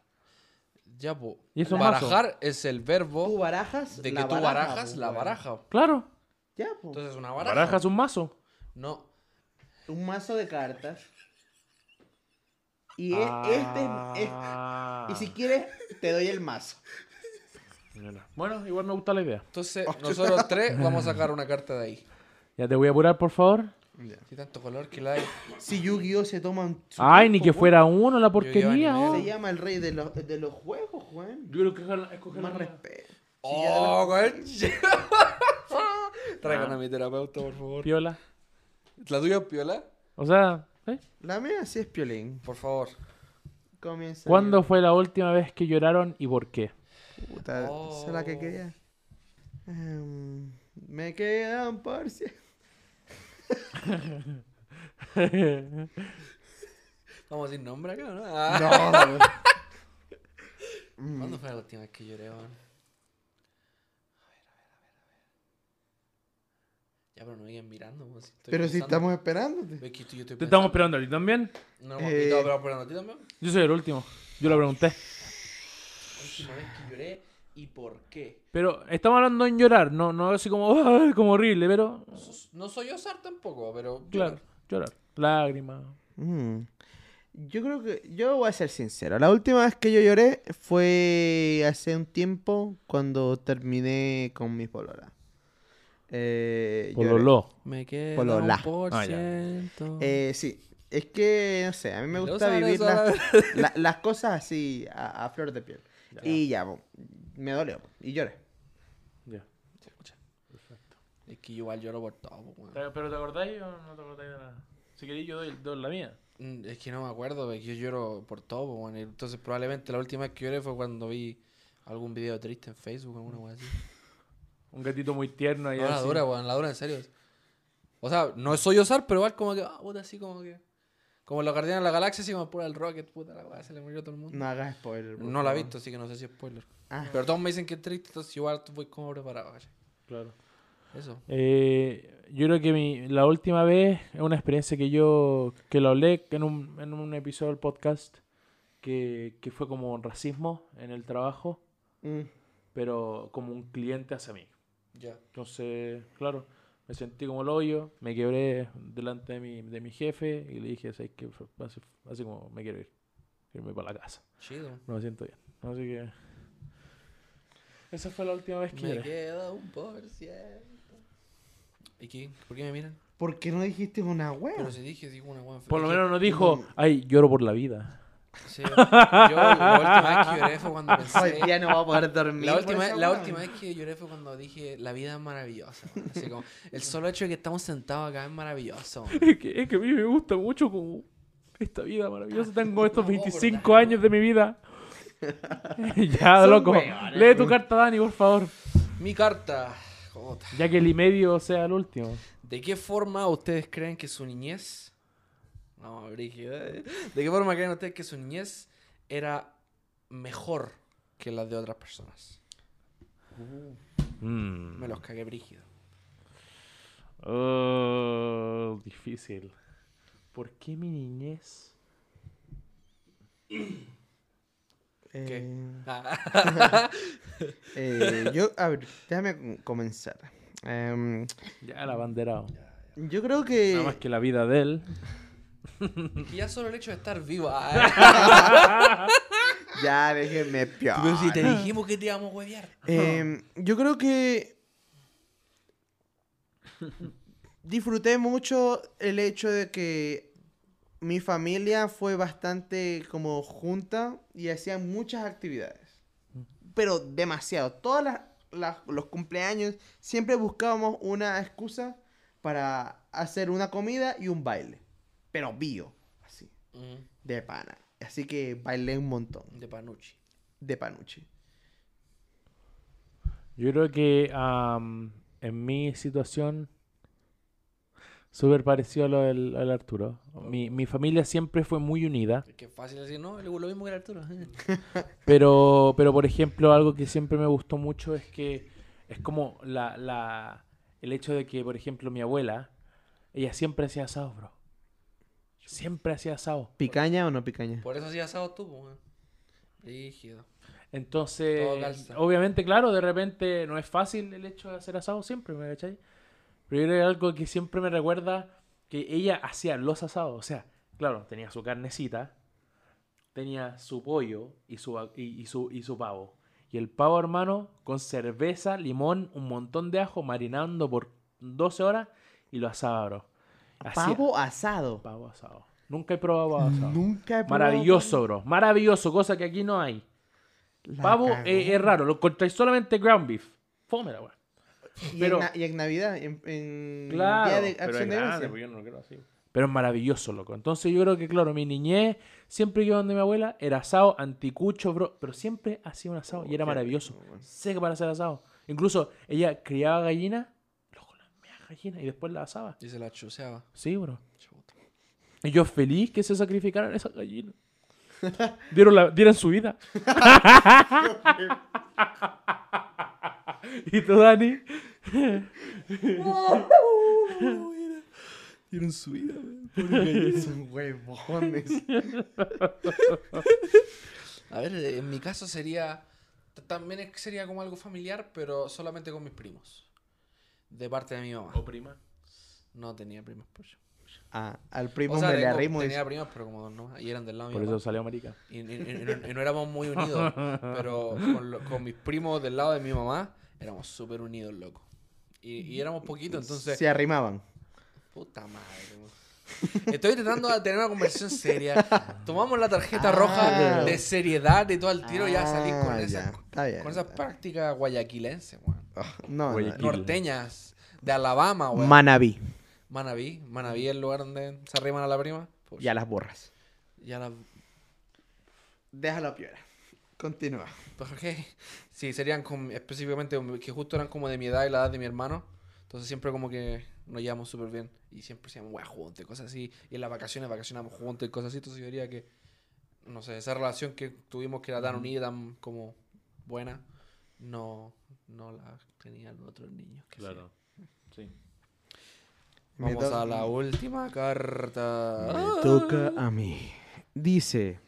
Ya, po. ¿Y eso mazo? Barajar es el Tú verbo barajas. de que la tú baraja, barajas po, la baraja. Claro. Ya, po. Entonces es una baraja. Baraja es un mazo. No. Un mazo de cartas. Y es- este es- Ah. Y si quieres, te doy el mazo. Bueno, igual me gusta la idea. Entonces, nosotros tres (laughs) vamos a sacar una carta de ahí. Ya te voy a apurar, por favor. Si tanto color que la hay. Si Yu-Gi-Oh se toma un. su Ay, ni que weón. fuera uno la porquería. oh. Se llama el rey de los, de los juegos, Juan. Yo creo que escoger- escoger Más respeto. ¡Oh! (laughs) Traigan a mi terapeuta, por favor. Piola. ¿La tuya es piola? O sea, ¿eh? La mía sí es piolín. Por favor. Comienza. ¿cuándo fue la última vez que lloraron y por qué? Puta, esa es la que quería. Em, me quedan por si. (laughs) Vamos sin nombre acá, ¿no? Ah. No. (laughs) ¿Cuándo fue la última vez que lloré? A ver, a ver, a ver, a ver. Ya, pero no digan mirando, si estoy Pero si estamos esperándote. Ve que estoy- yo estoy ¿Te estamos esperando a ti también? No, Eh, ¿y estamos esperando a ti también? Yo soy el último. Yo lo pregunté. La última vez que lloré y por qué. Pero estamos hablando en llorar, no, no así como, "Ay", como horrible, pero No soy osar tampoco, pero. claro, llorar. Lágrimas. Mm. Yo creo que. Yo voy a ser sincero. La última vez que yo lloré fue hace un tiempo cuando terminé con mi polola. Eh. Pololó. Me queda un por Ah, ciento. Eh, sí. Es que, no sé, a mí me gusta vivir las, la- cosas así, a, a flor de piel. Y ya, me dolió. Y lloré. Ya. Se escucha. Es que yo igual lloro por todo. ¿Pero te acordáis o no te acordáis de nada? Si queréis yo doy, doy la mía. Mm, Es que no me acuerdo, porque yo lloro por todo. Entonces probablemente la última vez que lloré fue cuando vi algún video triste en Facebook o alguna weá así. Un gatito muy tierno ahí No, la así. dura, weón, la dura en serio. O sea, no soy osar, pero igual como que, ah, puta, así como que. Como los guardianes de la galaxia, así como pura el Rocket, puta la weá, se le murió a todo el mundo. No hagas spoiler. No la he visto, así que no sé si es spoiler. Ah, Pero todos me dicen que es triste, entonces igual voy como preparado, ¿cachai? Claro. Eso. Eh, yo creo que mi, la última vez es una experiencia que yo que lo hablé en un, en un episodio del podcast que, que fue como racismo en el trabajo, mm. pero como un cliente hacia mí. Ya. Entonces, claro, Me sentí como el hoyo, me quebré delante de mi, de mi jefe y le dije, ¿sabes qué? Así, así como me quiero ir. Irme para la casa. Chido. No me siento bien. Así que... Esa fue la última vez que Me lloré. queda un por ciento. ¿Y qué? ¿Por qué me miran? ¿Por qué no dijiste una wea? Pero si dije, digo una buena Por lo menos nos dijo, ay, lloro por la vida. Sí, yo la última vez que lloré fue cuando (laughs) Hoy pensé. día no va a poder dormir. La última, la vez que lloré fue cuando dije la vida es maravillosa. man". Así como, el solo hecho de que estamos sentados acá es maravilloso. Es que, es que a mí me gusta mucho como esta vida maravillosa. Tengo estos (laughs) No, 25 ¿verdad? años de mi vida. (laughs) ya, Son loco. Lee tu carta, Dani, por favor. Mi carta. Jota. Ya que el y medio sea el último. ¿De qué forma ustedes creen que su niñez... No, brígido, ¿eh? ¿De qué forma creen ustedes que su niñez era mejor que las de otras personas? Mm. Me los cagué brígido. Oh, difícil. ¿Por qué mi niñez? Eh, (laughs) Ah, (laughs) eh, yo, a ver, déjame comenzar. Em, Ya el abanderado. yo creo que... Nada más que la vida de él. (laughs) que ya solo el hecho de estar vivo. ah, (laughs) Ya, déjenme piar. (laughs) Pero si te dijimos que te íbamos a huevear. Em, yo creo que disfruté mucho el hecho de que mi familia fue bastante como junta y hacían muchas actividades. Pero demasiado. Todas las, las- los cumpleaños siempre buscábamos una excusa para hacer una comida y un baile. Pero bio, así, de pana. Así que bailé un montón de Panucci. de panuche. Yo creo que en mi situación, súper parecido a lo del, al Arturo. Mi, mi familia siempre fue muy unida. Es que es fácil decir, no, lo mismo que el Arturo. (laughs) Pero, pero por ejemplo, algo que siempre me gustó mucho es que es como la, la, el hecho de que, por ejemplo, mi abuela, ella siempre hacía asado, bro. Siempre hacía asado. ¿Picaña o no picaña? Por eso hacía asado tú, weón. Rígido. Entonces, obviamente, claro, de repente no es fácil el hecho de hacer asado siempre, ¿me cachai? Pero yo creo que es algo que siempre me recuerda que ella hacía los asados. O sea, claro, tenía su carnecita, tenía su pollo y su, y, y su, y su pavo. Y el pavo, hermano, con cerveza, limón, un montón de ajo, marinando por 12 horas y lo asaba, bro. Pavo asado. Pavo asado. Nunca he probado pavo asado. Nunca he probado Maravilloso, bro. Maravilloso, cosa que aquí no hay. La Pavo eh, es raro, lo encontráis solamente ground beef. Fómela, weón. Y, pero- en, y en Navidad, en, en Claro, Día de pero Acción es de grande, Gracias. pues yo no lo quiero así. Pero es maravilloso, loco. Entonces yo creo que, claro, mi niñez, siempre que iba donde mi abuela, era asado, anticucho, bro. Pero siempre hacía un asado y era Oh, maravilloso. rico. Seca para hacer asado. Incluso ella criaba gallinas, gallinas, y después las asaba. Y se la chuseaba. Sí, bro. Chuta. Y yo feliz que se sacrificaran esas gallinas. (laughs) Dieron, la, (laughs) (laughs) dieron su vida. ¿Y tú, Dani? Dieron su vida, Son huevones. A ver, en mi caso sería. También es- sería como algo familiar, pero solamente con mis primos. De parte de mi mamá. ¿O prima? No tenía primos, por yo. Ah, al primo O sea, me le arrimo y tenía primos, pero como no, y eran del lado de Por mi eso salió marica. Y, y- y- y no, y no éramos muy unidos. pero con, lo- con mis primos del lado de mi mamá, éramos súper unidos, loco. Y, y éramos poquitos, entonces. se arrimaban. Puta madre. Estoy tratando de tener una conversación seria. Tomamos la tarjeta Ah. roja de seriedad y todo el tiro, ya salí con Ah, esa, ya, bien. con esas prácticas guayaquilenses, weón. (laughs) No, no, Guayaquil. no. Norteñas, de Alabama. Manabí. Manaví, Manaví es el lugar donde se arriman a la prima. Pues, Ya las borras. ya la. Déjalo piola. Continúa. ¿Por qué? Sí, serían como- específicamente que justo eran como de mi edad y la edad de mi hermano. Entonces siempre como que nos llevamos súper bien. Y siempre hacíamos weas juntos y cosas así. Y en las vacaciones vacacionamos juntos y cosas así. Entonces yo diría que, no sé, esa relación que tuvimos que era tan unida, tan como buena, no, no la tenían los otros niños. que Claro. Sí. Vamos a la última carta. Me toca a mí. Dice,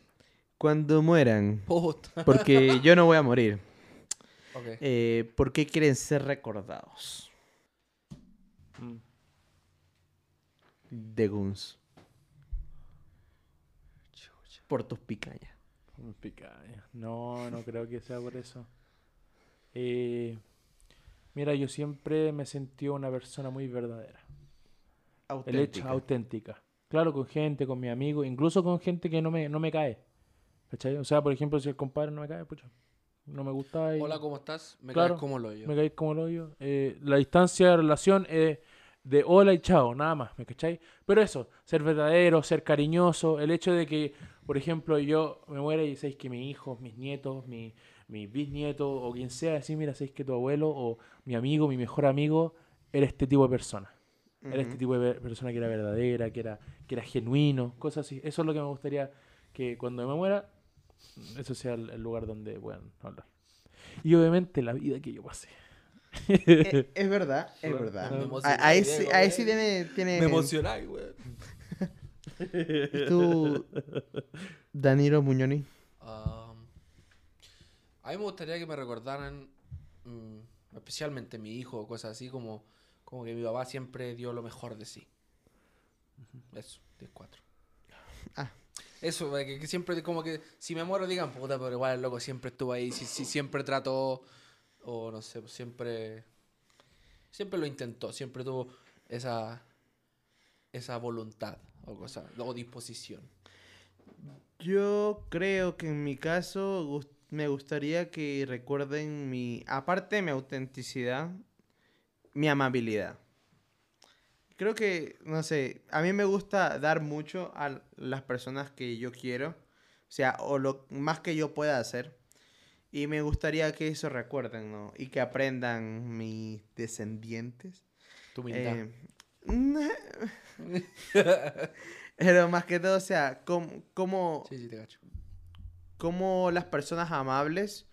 cuando mueran, Puta. porque yo no voy a morir, Ok. eh, ¿por qué quieren ser recordados? Mm. The Guns. Por tus picañas. No, no creo que sea por eso. Eh, mira, yo siempre me sentí una persona muy verdadera. El hecho Auténtica. auténtica. Claro, con gente, con mi amigo, incluso con gente que no me, no me cae. ¿Cachai? O sea, por ejemplo, si el compadre no me cae, pucha, no me gusta y Hola, ¿cómo estás? Me Claro, caes como lo yo. me cae como el hoyo. Eh, la distancia de relación es de hola y chao, nada más, ¿me cachai? Pero eso, ser verdadero, ser cariñoso, el hecho de que, por ejemplo, yo me muera y sabéis que mis hijos, mis nietos, mi, mis bisnietos o quien sea, decir, mira, sabéis que tu abuelo o mi amigo, mi mejor amigo, era este tipo de persona. Era este tipo de persona que era verdadera, que era, que era genuino, cosas así. Eso es lo que me gustaría que cuando me muera, eso sea el, el lugar donde puedan hablar. Y obviamente la vida que yo pasé. Eh, es verdad, es Bueno, verdad. me A- emocioné, Ahí, sí, ahí sí tiene... tiene... Me emocionáis, güey. (laughs) ¿Y tú, (laughs) Danilo Muñoni? Um, a mí me gustaría que me recordaran, mm, especialmente mi hijo o cosas así, como, como que mi papá siempre dio lo mejor de sí. Eso, 10-4. Ah. Eso, eh, que, que siempre, como que si me muero digan, puta, pero igual el loco siempre estuvo ahí, si, si siempre trató, o no sé, siempre, siempre lo intentó, siempre tuvo esa, esa voluntad o cosa, o disposición. Yo creo que en mi caso gus- me gustaría que recuerden mi, aparte de mi autenticidad, mi amabilidad. Creo que, no sé, a mí me gusta dar mucho a las personas que yo quiero, o sea, o lo más que yo pueda hacer. Y me gustaría que eso recuerden, ¿no? Y que aprendan mis descendientes. Tu humildad. Eh, (laughs) pero más que todo, o sea, cómo, cómo, Sí, sí, te cacho. Cómo las personas amables,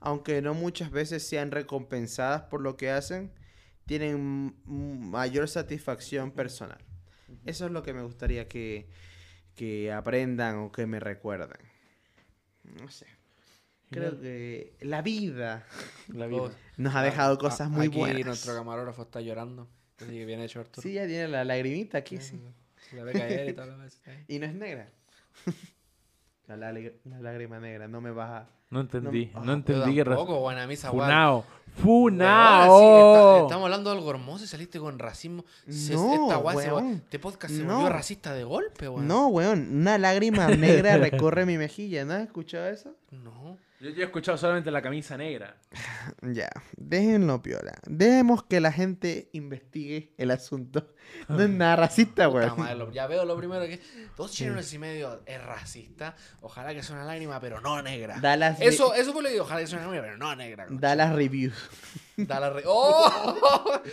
aunque no muchas veces sean recompensadas por lo que hacen, tienen mayor satisfacción personal. Eso es lo que me gustaría que, que aprendan o que me recuerden. No sé. Creo que la vida (laughs) La vida. Nos ha ah, dejado ah, cosas muy aquí buenas. nuestro camarógrafo está llorando. Así que bien hecho, Arturo. Sí, ya tiene la lagrimita aquí, sí. Se la ve caer y. (laughs) Y no es negra. (laughs) la, la lágrima negra, no me vas a... No entendí, No- no, ah, entendí que Tampoco, buena misa, weón. Funao. Weón, Funao. sí, está- estamos hablando de algo hermoso y saliste con racismo. Se- No, esta weá se- weón. este podcast se No. volvió racista de golpe, weón. No, weón, una lágrima negra recorre mi mejilla, ¿no has escuchado eso? No. Yo, yo he escuchado solamente la camisa negra. (laughs) Ya, déjenlo piola. Dejemos que la gente investigue el asunto. No es nada racista, lo- ya veo lo primero que. (laughs) Dos chilenos y medio es racista. Ojalá que sea una lágrima, pero no negra. Da las, re- Eso, eso fue lo que digo. Ojalá que sea una lágrima, pero no negra. (laughs) da las reviews. Da la re- ¡Oh!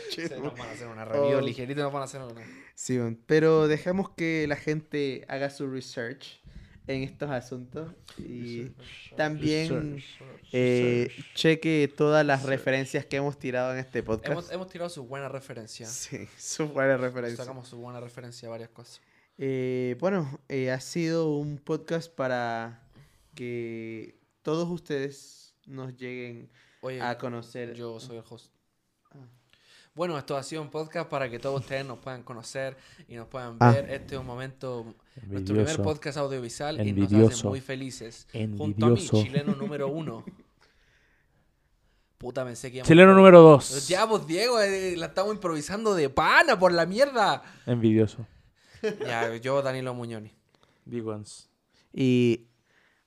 Se nos van a hacer una review Oh. ligerito, nos van a hacer una. Sí, pero dejemos que la gente haga su research en estos asuntos y también eh, cheque todas las referencias que hemos tirado en este podcast. Hemos, hemos tirado su buena referencia. Sí, (laughs) su buena referencia. Sacamos su buena referencia a varias cosas. Eh, bueno, eh, ha sido un podcast para que todos ustedes nos lleguen Oye, a conocer. yo soy el host. Bueno, esto ha sido un podcast para que todos ustedes nos puedan conocer y nos puedan Ah. ver. Este es un momento, nuestro primer Envidioso. podcast audiovisual y nos hace Envidioso. muy felices. Junto a Envidioso. mí, chileno número (laughs) uno. Puta, pensé que Chileno número 2. Ya, pues Diego, eh, la estamos improvisando de pana por la mierda. Envidioso. Ya, yo, Danilo Muñoni. Big ones. Y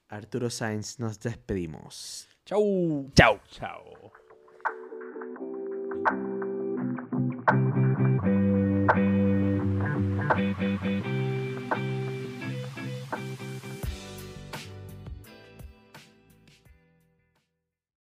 Arturo Sainz, nos despedimos. Chau. Chao. Chao.